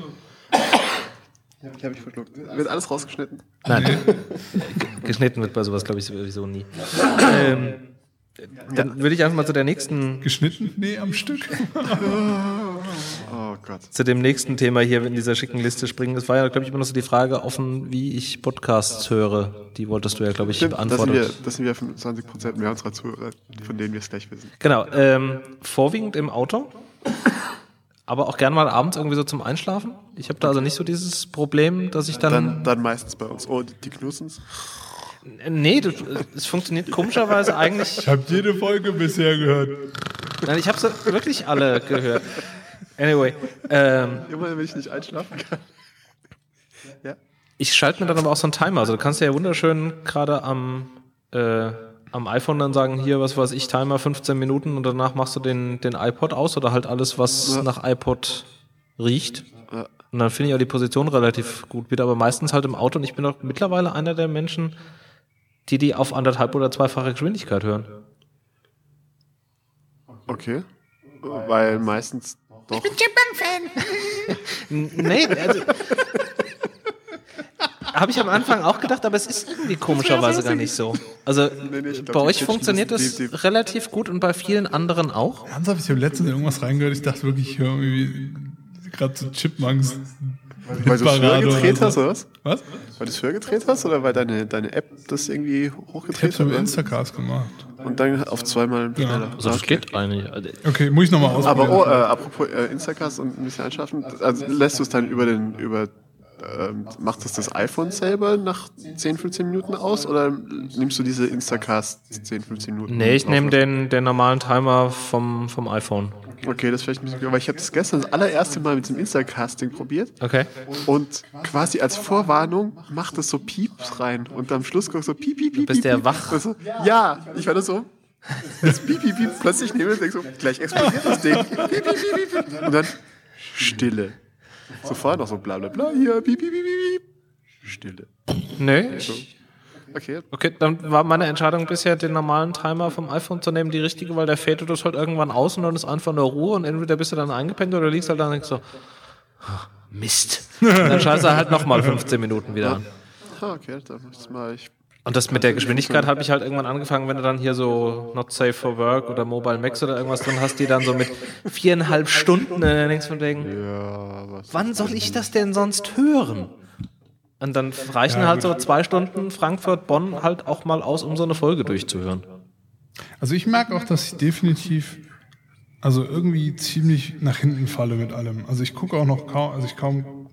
B: Ich habe mich verschluckt. Wird alles rausgeschnitten.
C: Nein. Geschnitten wird bei sowas, glaube ich, sowieso nie. ähm, dann würde ich einfach mal zu der nächsten,
A: Geschnitten? Nee, am Stück.
B: Oh Gott.
C: zu dem nächsten Thema hier in dieser schicken Liste springen. Es war ja, glaube ich, immer noch so die Frage offen, wie ich Podcasts höre. Die wolltest du ja, glaube ich,
B: Stimmt, das sind, wir,
C: beantwortet.
B: das sind wir 25% mehr unserer Zuhörer, von denen wir es gleich wissen.
C: Genau, ähm, vorwiegend im Auto, aber auch gern mal abends irgendwie so zum Einschlafen. Ich habe da also nicht so dieses Problem, dass ich dann,
B: Dann, dann meistens bei uns. Oh, die, Knussens.
C: nee, das, es funktioniert komischerweise eigentlich.
A: Ich habe jede Folge bisher gehört.
C: Nein, ich habe sie wirklich alle gehört. Anyway, ähm,
B: Immer wenn ich nicht einschlafen kann. Ja.
C: ich schalte mir dann aber auch so einen Timer. Also du kannst ja wunderschön gerade am äh, am iPhone dann sagen, hier, was weiß ich, Timer 15 Minuten und danach machst du den, den iPod aus oder halt alles, was
B: Ja.
C: nach iPod riecht.
B: Ja.
C: Und dann finde ich auch die Position relativ gut wieder, aber meistens halt im Auto. Und ich bin auch mittlerweile einer der Menschen, die die auf anderthalb oder zweifache Geschwindigkeit hören.
B: Okay. Weil meistens doch.
C: N- Nee, also. Habe ich am Anfang auch gedacht, aber es ist irgendwie komischerweise gar nicht so. Also
B: Nee, nee, ich glaub,
C: bei euch funktioniert
B: das- die- die-
C: relativ gut und bei vielen anderen auch.
A: Ernsthaft, ich habe letztens irgendwas reingehört. Ich dachte wirklich, ich höre irgendwie gerade so Chipmunks.
B: Weil du es höher gedreht hast, oder was?
A: Was?
B: Weil du es höher gedreht hast oder weil deine, deine App das irgendwie
A: Ich habe
B: hochgedreht
A: es mit
B: hat?
A: Instacast gemacht.
B: Und dann auf zweimal schneller.
C: Also das geht eigentlich.
A: Okay, muss ich nochmal ausprobieren.
B: Aber oh, äh, apropos äh, Instacast und ein bisschen einschaffen, also lässt du es dann über den, über, ähm, macht das das iPhone selber nach 10, 15 Minuten aus oder nimmst du diese Instacast 10, 15 Minuten?
C: Nee, ich nehme den, den normalen Timer vom, vom iPhone.
B: Okay, das vielleicht ein bisschen, weil ich habe das gestern das allererste Mal mit dem Instacasting probiert
C: Okay.
B: und quasi als Vorwarnung macht es so Pieps rein und am Schluss kommt so Piep, Piep, Piep.
C: bist
B: piep,
C: ja
B: piep.
C: wach.
B: So, ja, ich war da so. Das Piep, Piep, Piep. Plötzlich nehme ich und denke so, gleich explodiert das Ding. Piep, piep, piep, piep. Und dann Stille. Sofort noch so bla bla bla, hier, piep, piep, piep, piep. Stille.
C: Nee, ich,
B: Okay,
C: okay, dann war meine Entscheidung bisher, den normalen Timer vom iPhone zu nehmen, die richtige, weil der fädelt das halt irgendwann aus und dann ist einfach nur Ruhe und entweder bist du dann eingepennt oder liegst halt da und denkst so, "Ah, Mist. Und dann scheiße er halt nochmal 15 Minuten wieder an.
B: ah, okay, dann mach ich mal. Ich
C: Und das mit der Geschwindigkeit habe ich halt irgendwann angefangen, wenn du dann hier so Not Safe for Work oder Mobile Max oder irgendwas drin hast, die dann so mit viereinhalb Stunden und dann denkst du von wegen,
B: Ja, was?
C: wann soll ich das denn sonst hören? Und dann reichen
A: Ja,
C: halt so zwei Stunden Frankfurt, Bonn halt auch mal aus, um so eine Folge durchzuhören.
A: Also ich merke auch, dass ich definitiv, also irgendwie ziemlich nach hinten falle mit allem. Also ich gucke auch noch kaum, also ich kaum,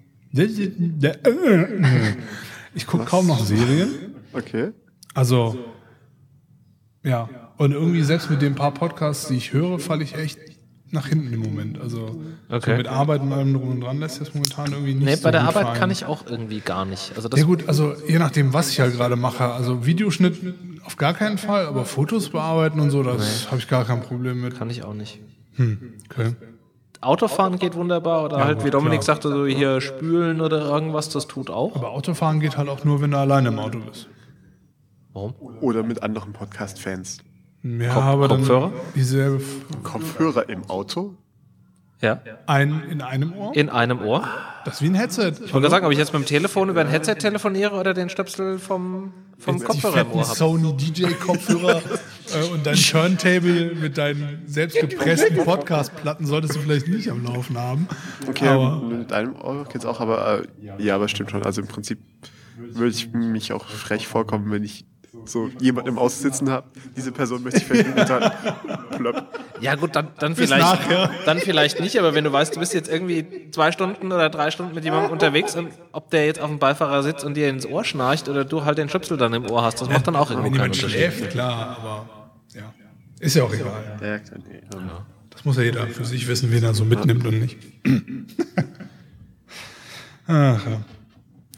A: ich gucke kaum noch Serien.
B: Okay.
A: Also, ja. Und irgendwie selbst mit den paar Podcasts, die ich höre, falle ich echt nach hinten im Moment. Also
C: Okay.
A: so mit Arbeit und allem drum und dran lässt das momentan irgendwie nicht
C: Nee,
A: so
C: bei der
A: gut
C: Arbeit
A: fallen.
C: kann ich auch irgendwie gar nicht. Also das
A: Ja gut, also je nachdem, was ich halt gerade mache. Also Videoschnitt auf gar keinen Fall, aber Fotos bearbeiten und so, das habe ich gar kein Problem mit.
C: kann ich auch nicht.
A: Okay.
C: Autofahren geht wunderbar oder
A: Ja,
C: halt, wie Dominik
A: klar.
C: sagte, so hier spülen oder irgendwas, das tut auch.
A: Aber Autofahren geht halt auch nur, wenn du alleine im Auto bist.
C: Warum?
B: Oder mit anderen Podcast-Fans.
A: Ja,
C: Kop-
A: aber dann
C: Kopfhörer?
A: dieselbe
B: Kopfhörer im Auto?
C: Ja.
A: ein in einem Ohr.
C: In einem Ohr.
A: Das ist wie ein Headset.
C: Ich wollte gerade sagen, ob ich jetzt mit dem Telefon über ein Headset telefoniere oder den Stöpsel vom, vom
A: die
C: Kopfhörer im Ohr habe.
A: Sony DJ-Kopfhörer äh, und dein Turntable mit deinen selbstgepressten Podcast-Platten solltest du vielleicht nicht am Laufen haben.
B: Okay,
A: Aber
B: mit einem Euro geht's auch, aber äh, ja, aber stimmt schon. Also im Prinzip würde ich mich auch frech vorkommen, wenn ich so jemand im Auto sitzen habe. Diese Person möchte ich verhindern. und dann Plöpp.
C: Ja gut, dann, dann vielleicht,
A: nachher.
C: dann vielleicht nicht, aber wenn du weißt, du bist jetzt irgendwie zwei Stunden oder drei Stunden mit jemandem unterwegs und ob der jetzt auf dem Beifahrer sitzt und dir ins Ohr schnarcht oder du halt den Stöpsel dann im Ohr hast, das macht dann auch
A: wenn
C: irgendwie keinen
A: jemand
C: Unterschied.
A: schläft, klar, aber ja. Ist ja auch egal.
B: Ja, nee.
A: Das muss ja jeder für sich wissen, wen er so mitnimmt und nicht. Ach ja.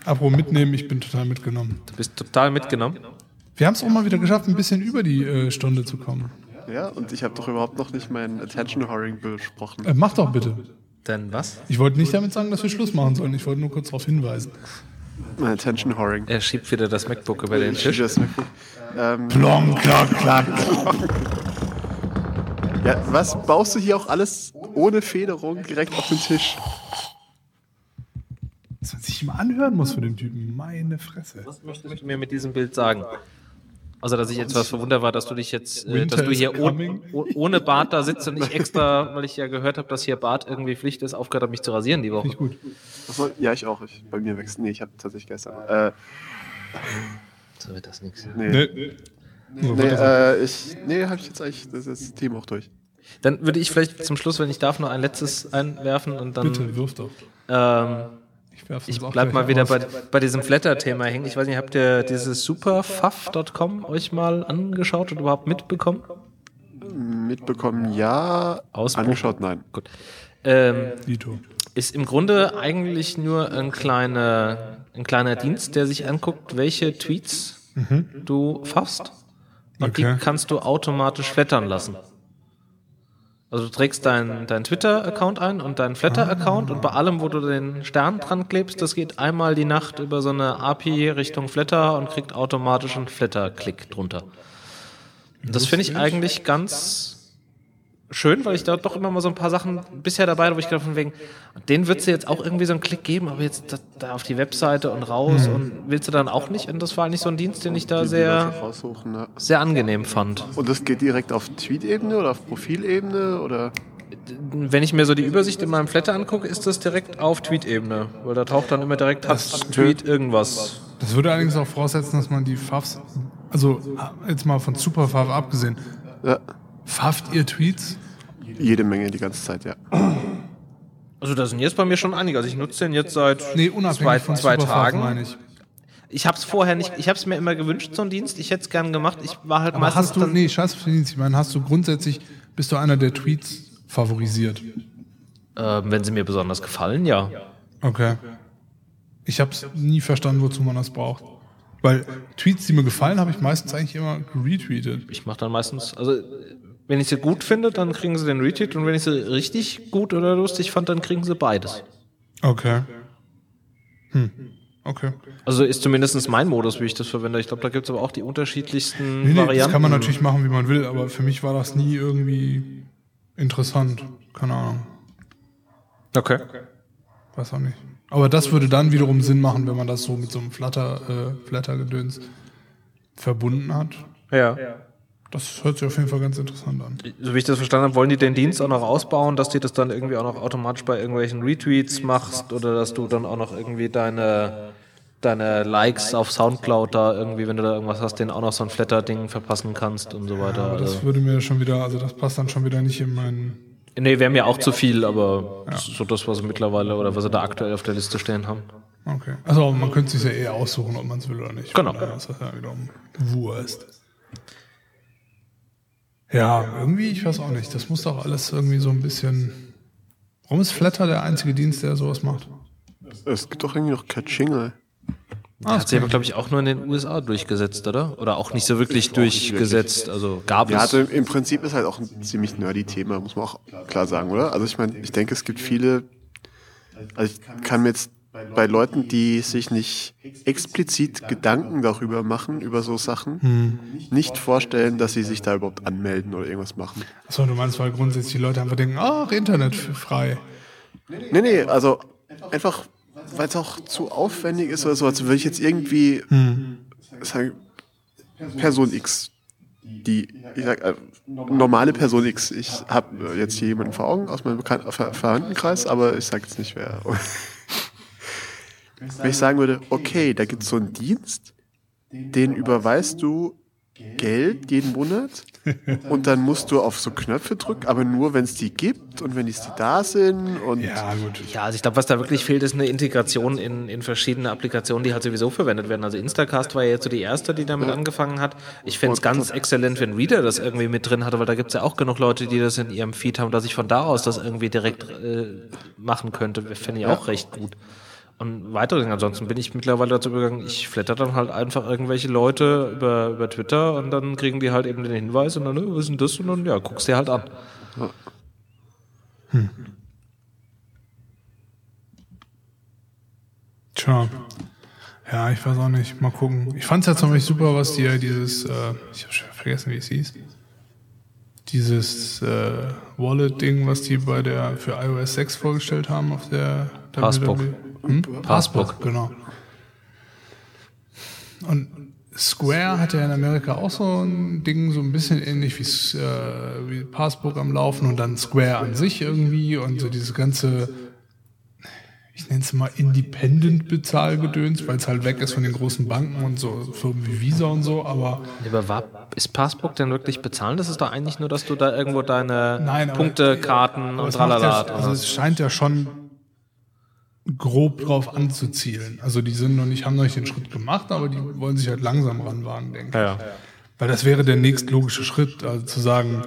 A: Apropos mitnehmen, ich bin total mitgenommen.
C: Du bist total mitgenommen.
A: Wir haben es auch mal wieder geschafft, ein bisschen über die äh, Stunde zu kommen.
B: Ja, und ich habe doch überhaupt noch nicht mein Attention Whoring besprochen.
A: Äh, mach doch bitte.
C: Denn was?
A: Ich wollte nicht damit sagen, dass wir Schluss machen sollen. Ich wollte nur kurz darauf hinweisen.
B: Mein Attention Whoring.
C: Er schiebt wieder das MacBook über den Tisch.
B: Das MacBook. Ähm,
A: Plong, klack, klack.
B: ja, was baust du hier auch alles ohne Federung direkt auf den Tisch?
A: Was man sich immer anhören muss für den Typen. Meine Fresse.
C: Was möchtest du mir mit diesem Bild sagen? Also, dass ich jetzt was verwundert war, dass du dich jetzt, äh, dass du hier oh, oh, ohne Bart da sitzt und ich extra, weil ich ja gehört habe, dass hier Bart irgendwie Pflicht ist, aufgehört habe, mich zu rasieren die Woche.
A: Gut.
B: Soll- Ja, ich auch. Ich, bei mir wächst. Nee, ich habe tatsächlich gestern. Äh,
C: So wird das nichts.
B: nee.
A: Nee.
B: Nee,
A: wird das
B: äh, ich, nee, habe ich jetzt eigentlich das, das Thema auch durch.
C: Dann würde ich vielleicht zum Schluss, wenn ich darf, noch ein letztes einwerfen und dann.
A: Bitte, wirf doch.
C: Ähm,
A: Ich,
C: ich bleib mal wieder bei, bei diesem Flatter-Thema hängen. Ich weiß nicht, habt ihr dieses superfuff.com euch mal angeschaut und überhaupt mitbekommen?
B: Mitbekommen, ja.
C: Ausbruch.
B: Angeschaut, nein.
C: Gut. Ähm, ist im Grunde eigentlich nur ein kleiner, ein kleiner Dienst, der sich anguckt, welche Tweets du fasst. Und
A: Okay.
C: die kannst du automatisch flattern lassen. Also du trägst deinen dein Twitter-Account ein und deinen Flatter-Account und bei allem, wo du den Stern dran klebst, das geht einmal die Nacht über so eine API Richtung Flatter und kriegt automatisch einen Flatter-Klick drunter. Das finde ich eigentlich ganz schön, weil ich da doch immer mal so ein paar Sachen bisher dabei, wo ich gedacht von wegen, den würdest du jetzt auch irgendwie so einen Klick geben, aber jetzt da, da auf die Webseite und raus und willst du dann auch nicht? Und das war eigentlich so ein Dienst, den ich da
B: Die
C: sehr,
B: raussuchen, ja.
C: sehr angenehm fand.
B: Und das geht direkt auf Tweet-Ebene oder auf Profilebene oder?
C: Wenn ich mir so die Übersicht in meinem Flatter angucke, ist das direkt auf Tweet-Ebene, weil da taucht dann immer direkt hat Tweet irgendwas.
A: Das würde allerdings auch voraussetzen, dass man die Fafs, also jetzt mal von Superfav abgesehen,
B: Ja,
A: Fafft ihr Tweets?
B: jede Menge die ganze Zeit, ja.
C: Also da sind jetzt bei mir schon einige. Also ich nutze den jetzt seit
A: Nee, unabhängig
C: zwei,
A: von
C: zwei Tagen.
A: meine ich.
C: Ich habe es vorher nicht, ich habe es mir immer gewünscht, so einen Dienst. Ich hätte es gern gemacht. Ich war halt
A: Aber
C: meistens
A: hast du,
C: dann,
A: nee, scheiß Dienst. Ich meine, hast du grundsätzlich, bist du einer der Tweets favorisiert?
C: ähm, wenn sie mir besonders gefallen, ja.
A: Okay. Ich habe es nie verstanden, wozu man das braucht. Weil Tweets, die mir gefallen, habe ich meistens eigentlich immer retweetet.
C: Ich mache dann meistens, also wenn ich sie gut finde, dann kriegen sie den Retweet und wenn ich sie richtig gut oder lustig fand, dann kriegen sie beides.
A: Okay. Hm. Okay.
C: Also ist zumindest mein Modus, wie ich das verwende. Ich glaube, da gibt es aber auch die unterschiedlichsten
A: Nee, nee,
C: Varianten.
A: das kann man natürlich machen, wie man will, aber für mich war das nie irgendwie interessant. Keine Ahnung.
C: Okay.
A: Weiß auch nicht. Aber das würde dann wiederum Sinn machen, wenn man das so mit so einem Flutter, äh, Flatter-Gedöns verbunden hat.
C: Ja.
A: Das hört sich auf jeden Fall ganz interessant an.
C: So wie ich das verstanden habe, wollen die den Dienst auch noch ausbauen, dass du das dann irgendwie auch noch automatisch bei irgendwelchen Retweets machst oder dass du dann auch noch irgendwie deine, deine Likes auf Soundcloud da irgendwie, wenn du da irgendwas hast, den auch noch so ein Flatter-Ding verpassen kannst und so weiter.
A: Aber das
C: also,
A: würde mir schon wieder, also das passt dann schon wieder nicht in meinen.
C: nee, wäre mir auch zu viel, aber das ist so das, was sie mittlerweile oder was sie da aktuell auf der Liste stehen haben.
A: Okay. Also man könnte sich ja eher aussuchen, ob man es will oder nicht.
C: Genau.
A: Daher ist das ja wiederum Wurst. Ja, irgendwie, ich weiß auch nicht. Das muss doch alles irgendwie so ein bisschen. Warum ist Flatter der einzige Dienst, der sowas macht?
B: Es gibt doch irgendwie noch Katschingel.
C: Der hat sich aber, glaube ich, auch nur in den USA durchgesetzt, oder? Oder auch nicht so wirklich durchgesetzt. Also gab
B: Ja,
C: es.
B: also im Prinzip ist halt auch ein ziemlich nerdy Thema, muss man auch klar sagen, oder? Also ich meine, ich denke, es gibt viele, also ich kann mir jetzt bei Leuten, die sich nicht explizit Gedanken darüber machen, über so Sachen, nicht vorstellen, dass sie sich da überhaupt anmelden oder irgendwas machen.
A: Achso, du meinst, weil grundsätzlich die Leute einfach denken, ach, Internet frei.
B: Nee, nee, also einfach, weil es auch zu aufwendig ist oder so, als würde ich jetzt irgendwie sagen, Person X, die, ich sag, äh, normale Person X, ich habe jetzt hier jemanden vor Augen aus meinem Bekan Ver Verwandtenkreis, aber ich sage jetzt nicht wer. Wenn ich sagen würde, okay, da gibt es so einen Dienst, den überweist du Geld jeden Monat und dann musst du auf so Knöpfe drücken, aber nur, wenn es die gibt und wenn die die da sind und
A: Ja, gut.
C: Ja, also ich glaube, was da wirklich fehlt, ist eine Integration in, in verschiedene Applikationen, die halt sowieso verwendet werden. Also Instacast war ja jetzt so die erste, die damit angefangen hat. Ich fände es ganz exzellent, wenn Reader das irgendwie mit drin hatte, weil da gibt es ja auch genug Leute, die das in ihrem Feed haben, dass ich von da aus das irgendwie direkt äh, machen könnte. Fände ich auch recht gut. Und weitere Dinge. Ansonsten bin ich mittlerweile dazu übergegangen, ich flatter dann halt einfach irgendwelche Leute über, über Twitter und dann kriegen die halt eben den Hinweis und dann, ne, was ist denn das? Und dann, ja, guckst dir halt an.
A: Tja. Ja, ich weiß auch nicht. Mal gucken. Ich fand es ja zum Beispiel super, was die ja dieses, äh, ich habe schon vergessen, wie es hieß. Dieses äh, Wallet-Ding, was die bei der für iOS 6 vorgestellt haben auf der
C: Passbook.
A: Hm?
C: Passbook.
A: genau. Und Square hatte ja in Amerika auch so ein Ding, so ein bisschen ähnlich wie, äh, wie Passbook am Laufen und dann Square an sich irgendwie und so dieses ganze ich nenne es mal Independent-Bezahlgedöns, weil es halt weg ist von den großen Banken und so Firmen wie Visa und so, aber
C: Aber war, ist Passbook denn wirklich bezahlen? Das ist doch eigentlich nur, dass du da irgendwo deine
A: Nein,
C: Punkte, Karten und tralala
A: ja, also es scheint ja schon grob drauf anzuzielen. Also die sind noch nicht, haben noch nicht den Schritt gemacht, aber die wollen sich halt langsam ranwagen, denke ich.
C: Ja.
A: Weil das wäre der nächstlogische Schritt, also zu sagen,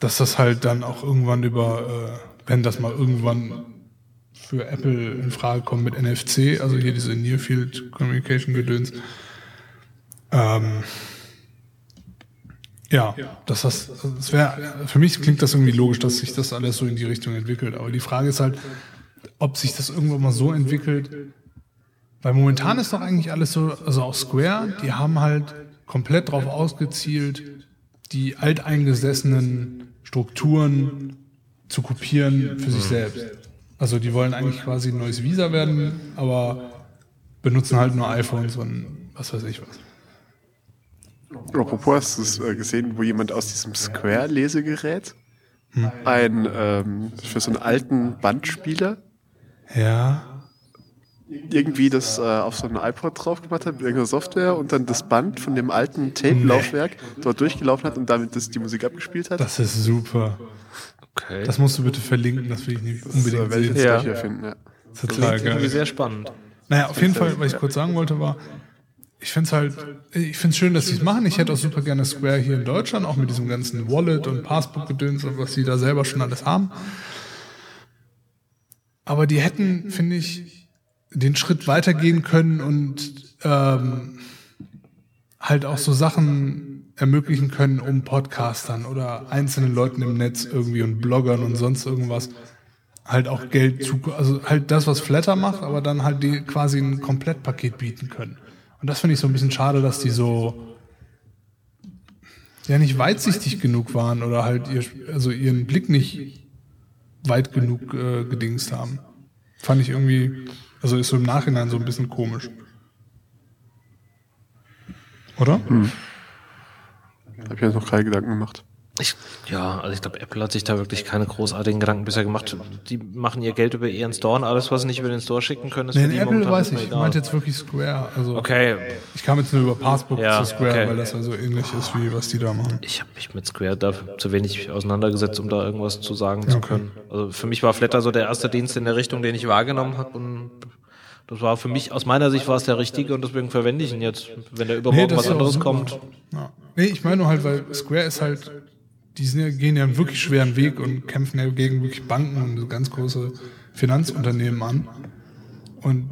A: dass das halt dann auch irgendwann über, äh, wenn das mal irgendwann für Apple in Frage kommt mit NFC, also hier diese Near Field Communication Gedöns. Ähm, ja, dass das, das wäre, für mich klingt das irgendwie logisch, dass sich das alles so in die Richtung entwickelt. Aber die Frage ist halt, ob sich das irgendwann mal so entwickelt, weil momentan ist doch eigentlich alles so, also auch Square, die haben halt komplett darauf ausgezielt, die alteingesessenen Strukturen zu kopieren für sich selbst. Also die wollen eigentlich quasi ein neues Visa werden, aber benutzen halt nur iPhones und was weiß ich was.
B: Apropos, hast du es äh, gesehen, wo jemand aus diesem Square-Lesegerät ein ähm, für so einen alten Bandspieler
A: Ja.
B: irgendwie das äh, auf so einen iPod drauf gemacht hat mit irgendeiner Software und dann das Band von dem alten Tape-Laufwerk dort durchgelaufen hat und damit das die Musik abgespielt hat.
A: Das ist super.
C: Okay.
A: Das musst du bitte verlinken, das will ich nicht unbedingt
B: werde ich
A: sehen.
C: Ja.
B: wieder finden. Ja.
A: Das ist total
C: Irgendwie sehr spannend.
A: Naja, auf jeden Fall, was ich kurz sagen wollte, war, ich finde es halt, ich finde es schön, dass sie es machen. Ich hätte auch super gerne Square hier in Deutschland, auch mit diesem ganzen Wallet und Passbook-Gedöns und was sie da selber schon alles haben. Aber die hätten, finde ich, den Schritt weitergehen können und ähm, halt auch so Sachen ermöglichen können, um Podcastern oder einzelnen Leuten im Netz irgendwie und Bloggern und sonst irgendwas halt auch Geld zu, also halt das, was Flatter macht, aber dann halt die quasi ein Komplettpaket bieten können. Und das finde ich so ein bisschen schade, dass die so ja nicht weitsichtig genug waren oder halt ihr, also ihren Blick nicht weit genug äh, gedingst haben. Fand ich irgendwie, also ist so im Nachhinein so ein bisschen komisch. Oder?
B: Hm. Habe ich mir noch keine Gedanken gemacht.
C: Ich, ja, also ich glaube, Apple hat sich da wirklich keine großartigen Gedanken bisher gemacht. Die machen ihr Geld über ihren Store und alles, was sie nicht über den Store schicken können, ist
A: Nee,
C: für die
A: Apple
C: momentan
A: weiß ich. Ich meinte jetzt wirklich Square. Also
C: Okay,
A: ich kam jetzt nur über Passbook
C: Ja,
A: zu Square,
C: okay.
A: weil das ja so ähnlich ist, wie was die da machen.
C: ich habe mich mit Square da zu wenig auseinandergesetzt, um da irgendwas zu sagen zu können. Also für mich war Flatter so der erste Dienst in der Richtung, den ich wahrgenommen habe und das war für mich, aus meiner Sicht war es der richtige und deswegen verwende ich ihn jetzt. Wenn da übermorgen
A: das
C: was anderes kommt,
A: Ja. Nee, ich meine nur halt, weil Square ist halt, die ja, gehen ja einen wirklich schweren Weg und kämpfen ja gegen wirklich Banken und ganz große Finanzunternehmen an. Und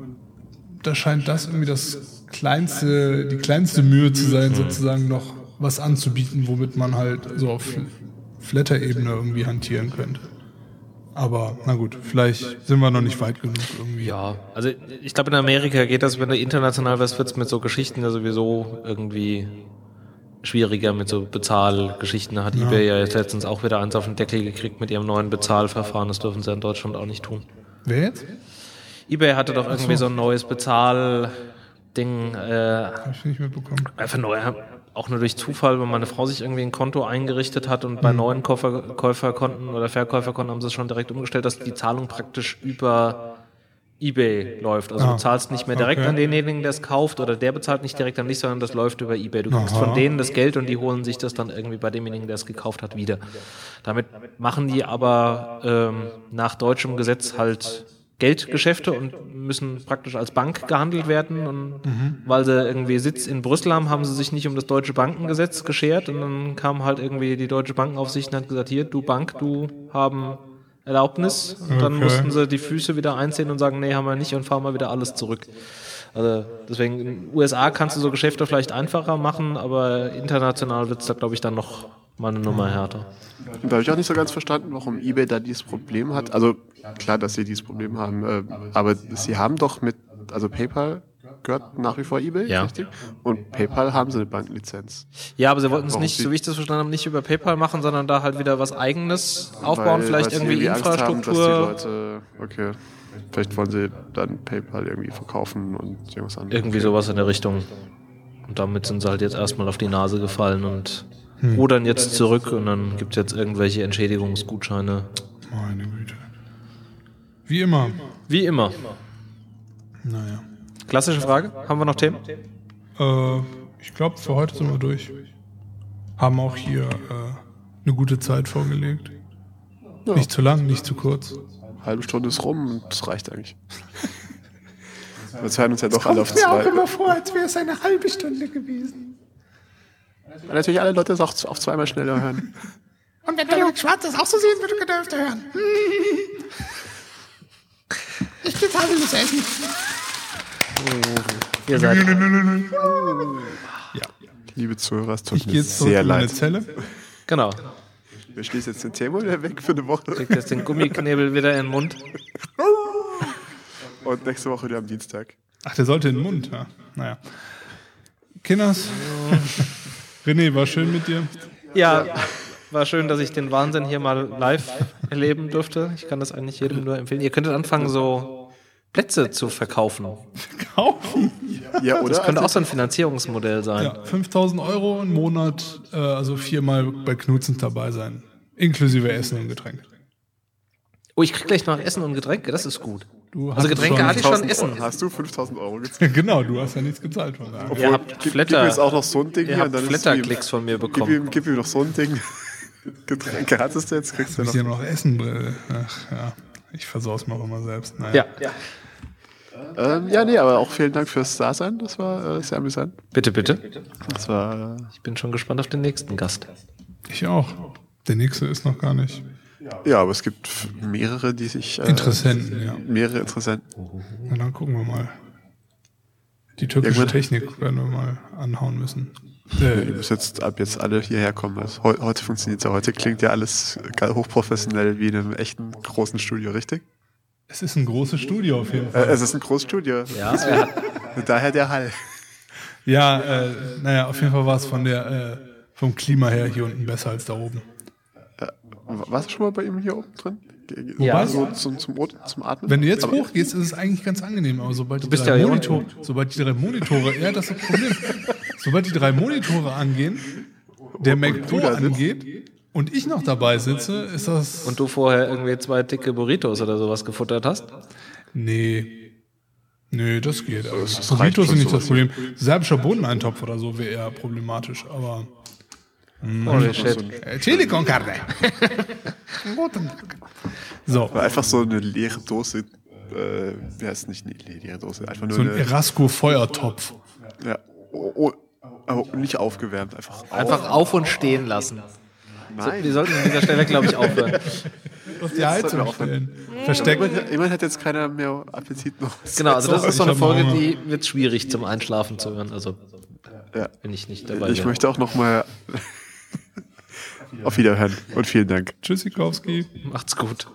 A: da scheint das irgendwie das kleinste, die kleinste Mühe zu sein, sozusagen noch was anzubieten, womit man halt so auf Flatter-Ebene irgendwie hantieren könnte. Aber na gut, vielleicht sind wir noch nicht weit genug irgendwie.
C: Ja, also ich glaube, in Amerika geht das, wenn du international was wird's mit so Geschichten ja sowieso irgendwie schwieriger mit so Bezahlgeschichten. Da hat eBay ja jetzt letztens auch wieder eins auf den Deckel gekriegt mit ihrem neuen Bezahlverfahren. Das dürfen sie in Deutschland auch nicht tun.
A: Wer jetzt?
C: eBay hatte doch irgendwie so ein neues Bezahlding, äh,
A: Hab ich nicht mitbekommen.
C: einfach neu, auch nur durch Zufall, weil meine Frau sich irgendwie ein Konto eingerichtet hat und bei neuen Käufer, Käuferkonten oder Verkäuferkonten haben sie es schon direkt umgestellt, dass die Zahlung praktisch über eBay läuft. Also
A: Ah,
C: du zahlst nicht mehr direkt
A: okay.
C: an denjenigen, der es kauft oder der bezahlt nicht direkt an dich, sondern das läuft über eBay. Du kriegst
A: Aha.
C: von denen das Geld und die holen sich das dann irgendwie bei demjenigen, der es gekauft hat, wieder. Damit machen die aber ähm, nach deutschem Gesetz halt Geldgeschäfte und müssen praktisch als Bank gehandelt werden. Und weil sie irgendwie Sitz in Brüssel haben, haben sie sich nicht um das deutsche Bankengesetz geschert. Und dann kam halt irgendwie die deutsche Bankenaufsicht und hat gesagt, hier, du Bank, du haben Erlaubnis. Und dann
A: Okay.
C: mussten sie die Füße wieder einziehen und sagen, nee, haben wir nicht und fahren wir wieder alles zurück. Also deswegen, in den USA kannst du so Geschäfte vielleicht einfacher machen, aber international wird es da, glaube ich, dann noch mal eine Nummer härter.
B: Da habe ich auch nicht so ganz verstanden, warum eBay da dieses Problem hat. Also klar, dass sie dieses Problem haben, äh, aber sie haben doch mit, also PayPal gehört nach wie vor eBay,
C: Ja.
B: richtig? Und PayPal haben sie eine Banklizenz.
C: Ja, aber sie wollten es nicht, so wie ich das verstanden habe, nicht über PayPal machen, sondern da halt wieder was Eigenes aufbauen,
B: Weil-
C: vielleicht
B: weil sie
C: irgendwie
B: Angst haben,
C: Infrastruktur,
B: dass die Leute, okay, vielleicht wollen sie dann PayPal irgendwie verkaufen und irgendwas anderes.
C: irgendwie sowas in der Richtung. Und damit sind sie halt jetzt erstmal auf die Nase gefallen und rudern jetzt zurück und dann gibt es jetzt irgendwelche Entschädigungsgutscheine.
A: Meine Güte. Wie immer.
C: Wie immer.
A: Naja.
C: Klassische Frage. Haben wir noch Themen?
A: Äh, ich glaube, für heute sind wir durch. Haben auch hier äh, eine gute Zeit vorgelegt. Nicht zu lang, nicht zu kurz.
B: Halbe Stunde ist rum und das reicht eigentlich. Wir hören uns ja doch alle auf zwei.
A: vor, als wäre es eine halbe Stunde gewesen.
B: Und natürlich alle Leute es auch auf zweimal schneller hören.
A: Und wenn Dominik Schwarz das auch so sehen würde, könnte er hören. Ich gehe tadellos essen.
C: Ihr seid.
B: Liebe Zuhörer, es tut
A: Ich
B: mir
A: gehe jetzt zurück
B: sehr leid.
A: Zelle.
C: Genau.
B: Wir schließen jetzt den wieder weg für eine Woche
C: Kriegt jetzt den Gummiknebel wieder in den Mund.
B: und nächste Woche wieder am Dienstag.
A: Ach, der sollte in den Mund, ja. Naja. Kinders. René, war schön mit dir.
C: Ja, war schön, dass ich den Wahnsinn hier mal live erleben durfte. Ich kann das eigentlich jedem nur empfehlen. Ihr könntet anfangen, so Plätze zu verkaufen.
A: Kaufen.
B: Ja, oder?
C: Das könnte auch
B: Also,
C: so ein Finanzierungsmodell sein.
A: Ja, 5000 Euro im Monat, äh, also viermal bei Knutzen dabei sein. Inklusive Essen und Getränk.
C: Oh, ich krieg gleich noch Essen und Getränke, das ist gut.
A: Du
C: Also Getränke hatte ich schon
B: 5000
C: Essen.
B: Hast du 5000 Euro gezahlt?
A: Genau, du hast ja nichts gezahlt von daher.
C: Ihr habt
B: Gib, gib
C: Flatter-
B: mir jetzt auch noch so ein Ding
C: Ihr
B: hier
C: habt
B: und dann ist
C: Flatterklicks von mir
B: Gib
C: bekommen.
B: ihm, gib ihm noch so ein Ding. Getränke hattest du jetzt, kriegst du
A: Ich
B: noch.
A: ja noch Essen. Ach ja, ich versaus mir auch immer selbst. Naja.
C: Ja,
B: Ähm, ja, nee, aber auch vielen Dank fürs Dasein. Das war äh, sehr amüsant.
C: bitte, bitte.
B: Das war. Äh,
C: Ich bin schon gespannt auf den nächsten Gast.
A: Ich auch. Der nächste ist noch gar nicht.
B: ja, aber es gibt mehrere, die sich. Äh,
A: Interessenten, ja.
B: Mehrere Interessenten.
A: Na, dann gucken wir mal. Die türkische
B: Irgendwann-
A: Technik werden wir mal anhauen müssen.
B: Ihr
A: Äh,
B: müsst jetzt ab jetzt alle hierher kommen. Also, heu heute funktioniert ja. Heute klingt ja alles geil hochprofessionell wie in einem echten großen Studio, richtig?
A: Es ist ein großes Studio auf jeden
B: Äh,
A: Fall.
B: es ist ein großes Studio.
C: Ja, er
B: Daher der Hall.
A: Ja, äh, naja, auf jeden Fall war es von der, äh, vom Klima her hier unten besser als da oben.
B: Warst du schon mal bei ihm hier oben drin?
C: Ja.
B: So zum, zum, zum Atmen?
A: Wenn du jetzt hochgehst, ist es eigentlich ganz angenehm, aber sobald die,
C: bist
A: drei,
C: ja
A: Monitor, sobald die drei Monitore, ja, das ist das Problem. sobald die drei Monitore angehen, der Mac Pro angeht und ich noch dabei sitze, ist das.
C: Und du vorher irgendwie zwei dicke Burritos oder sowas gefuttert hast?
A: Nee. Nee, das geht. Also,
B: das
A: Burritos sind nicht das Problem. Serbischer Bohneneintopf oder so wäre eher problematisch, aber.
C: Holy shit.
A: Äh, Chili con carne. Guten Tag. so,
B: War einfach so eine leere Dose, äh, wie heißt nicht eine leere Dose, einfach nur
A: so ein Erasco-Feuertopf.
B: ja, oh, oh, oh, nicht aufgewärmt, einfach
C: Einfach auf und stehen lassen.
B: Nein.
C: Wir sollten an dieser Stelle, glaube ich, aufhören.
A: Auf die Heizung stellen. Verstecken.
B: Immerhin, immerhin hat jetzt keiner mehr Appetit noch.
C: Genau, also das ist so eine Folge, die wird schwierig zum Einschlafen zu hören. Also
B: Ja.
C: wenn ich nicht dabei
B: Ich
C: bin.
B: möchte auch noch mal auf Wiederhören und vielen Dank.
A: Tschüssikowski.
C: Macht's gut.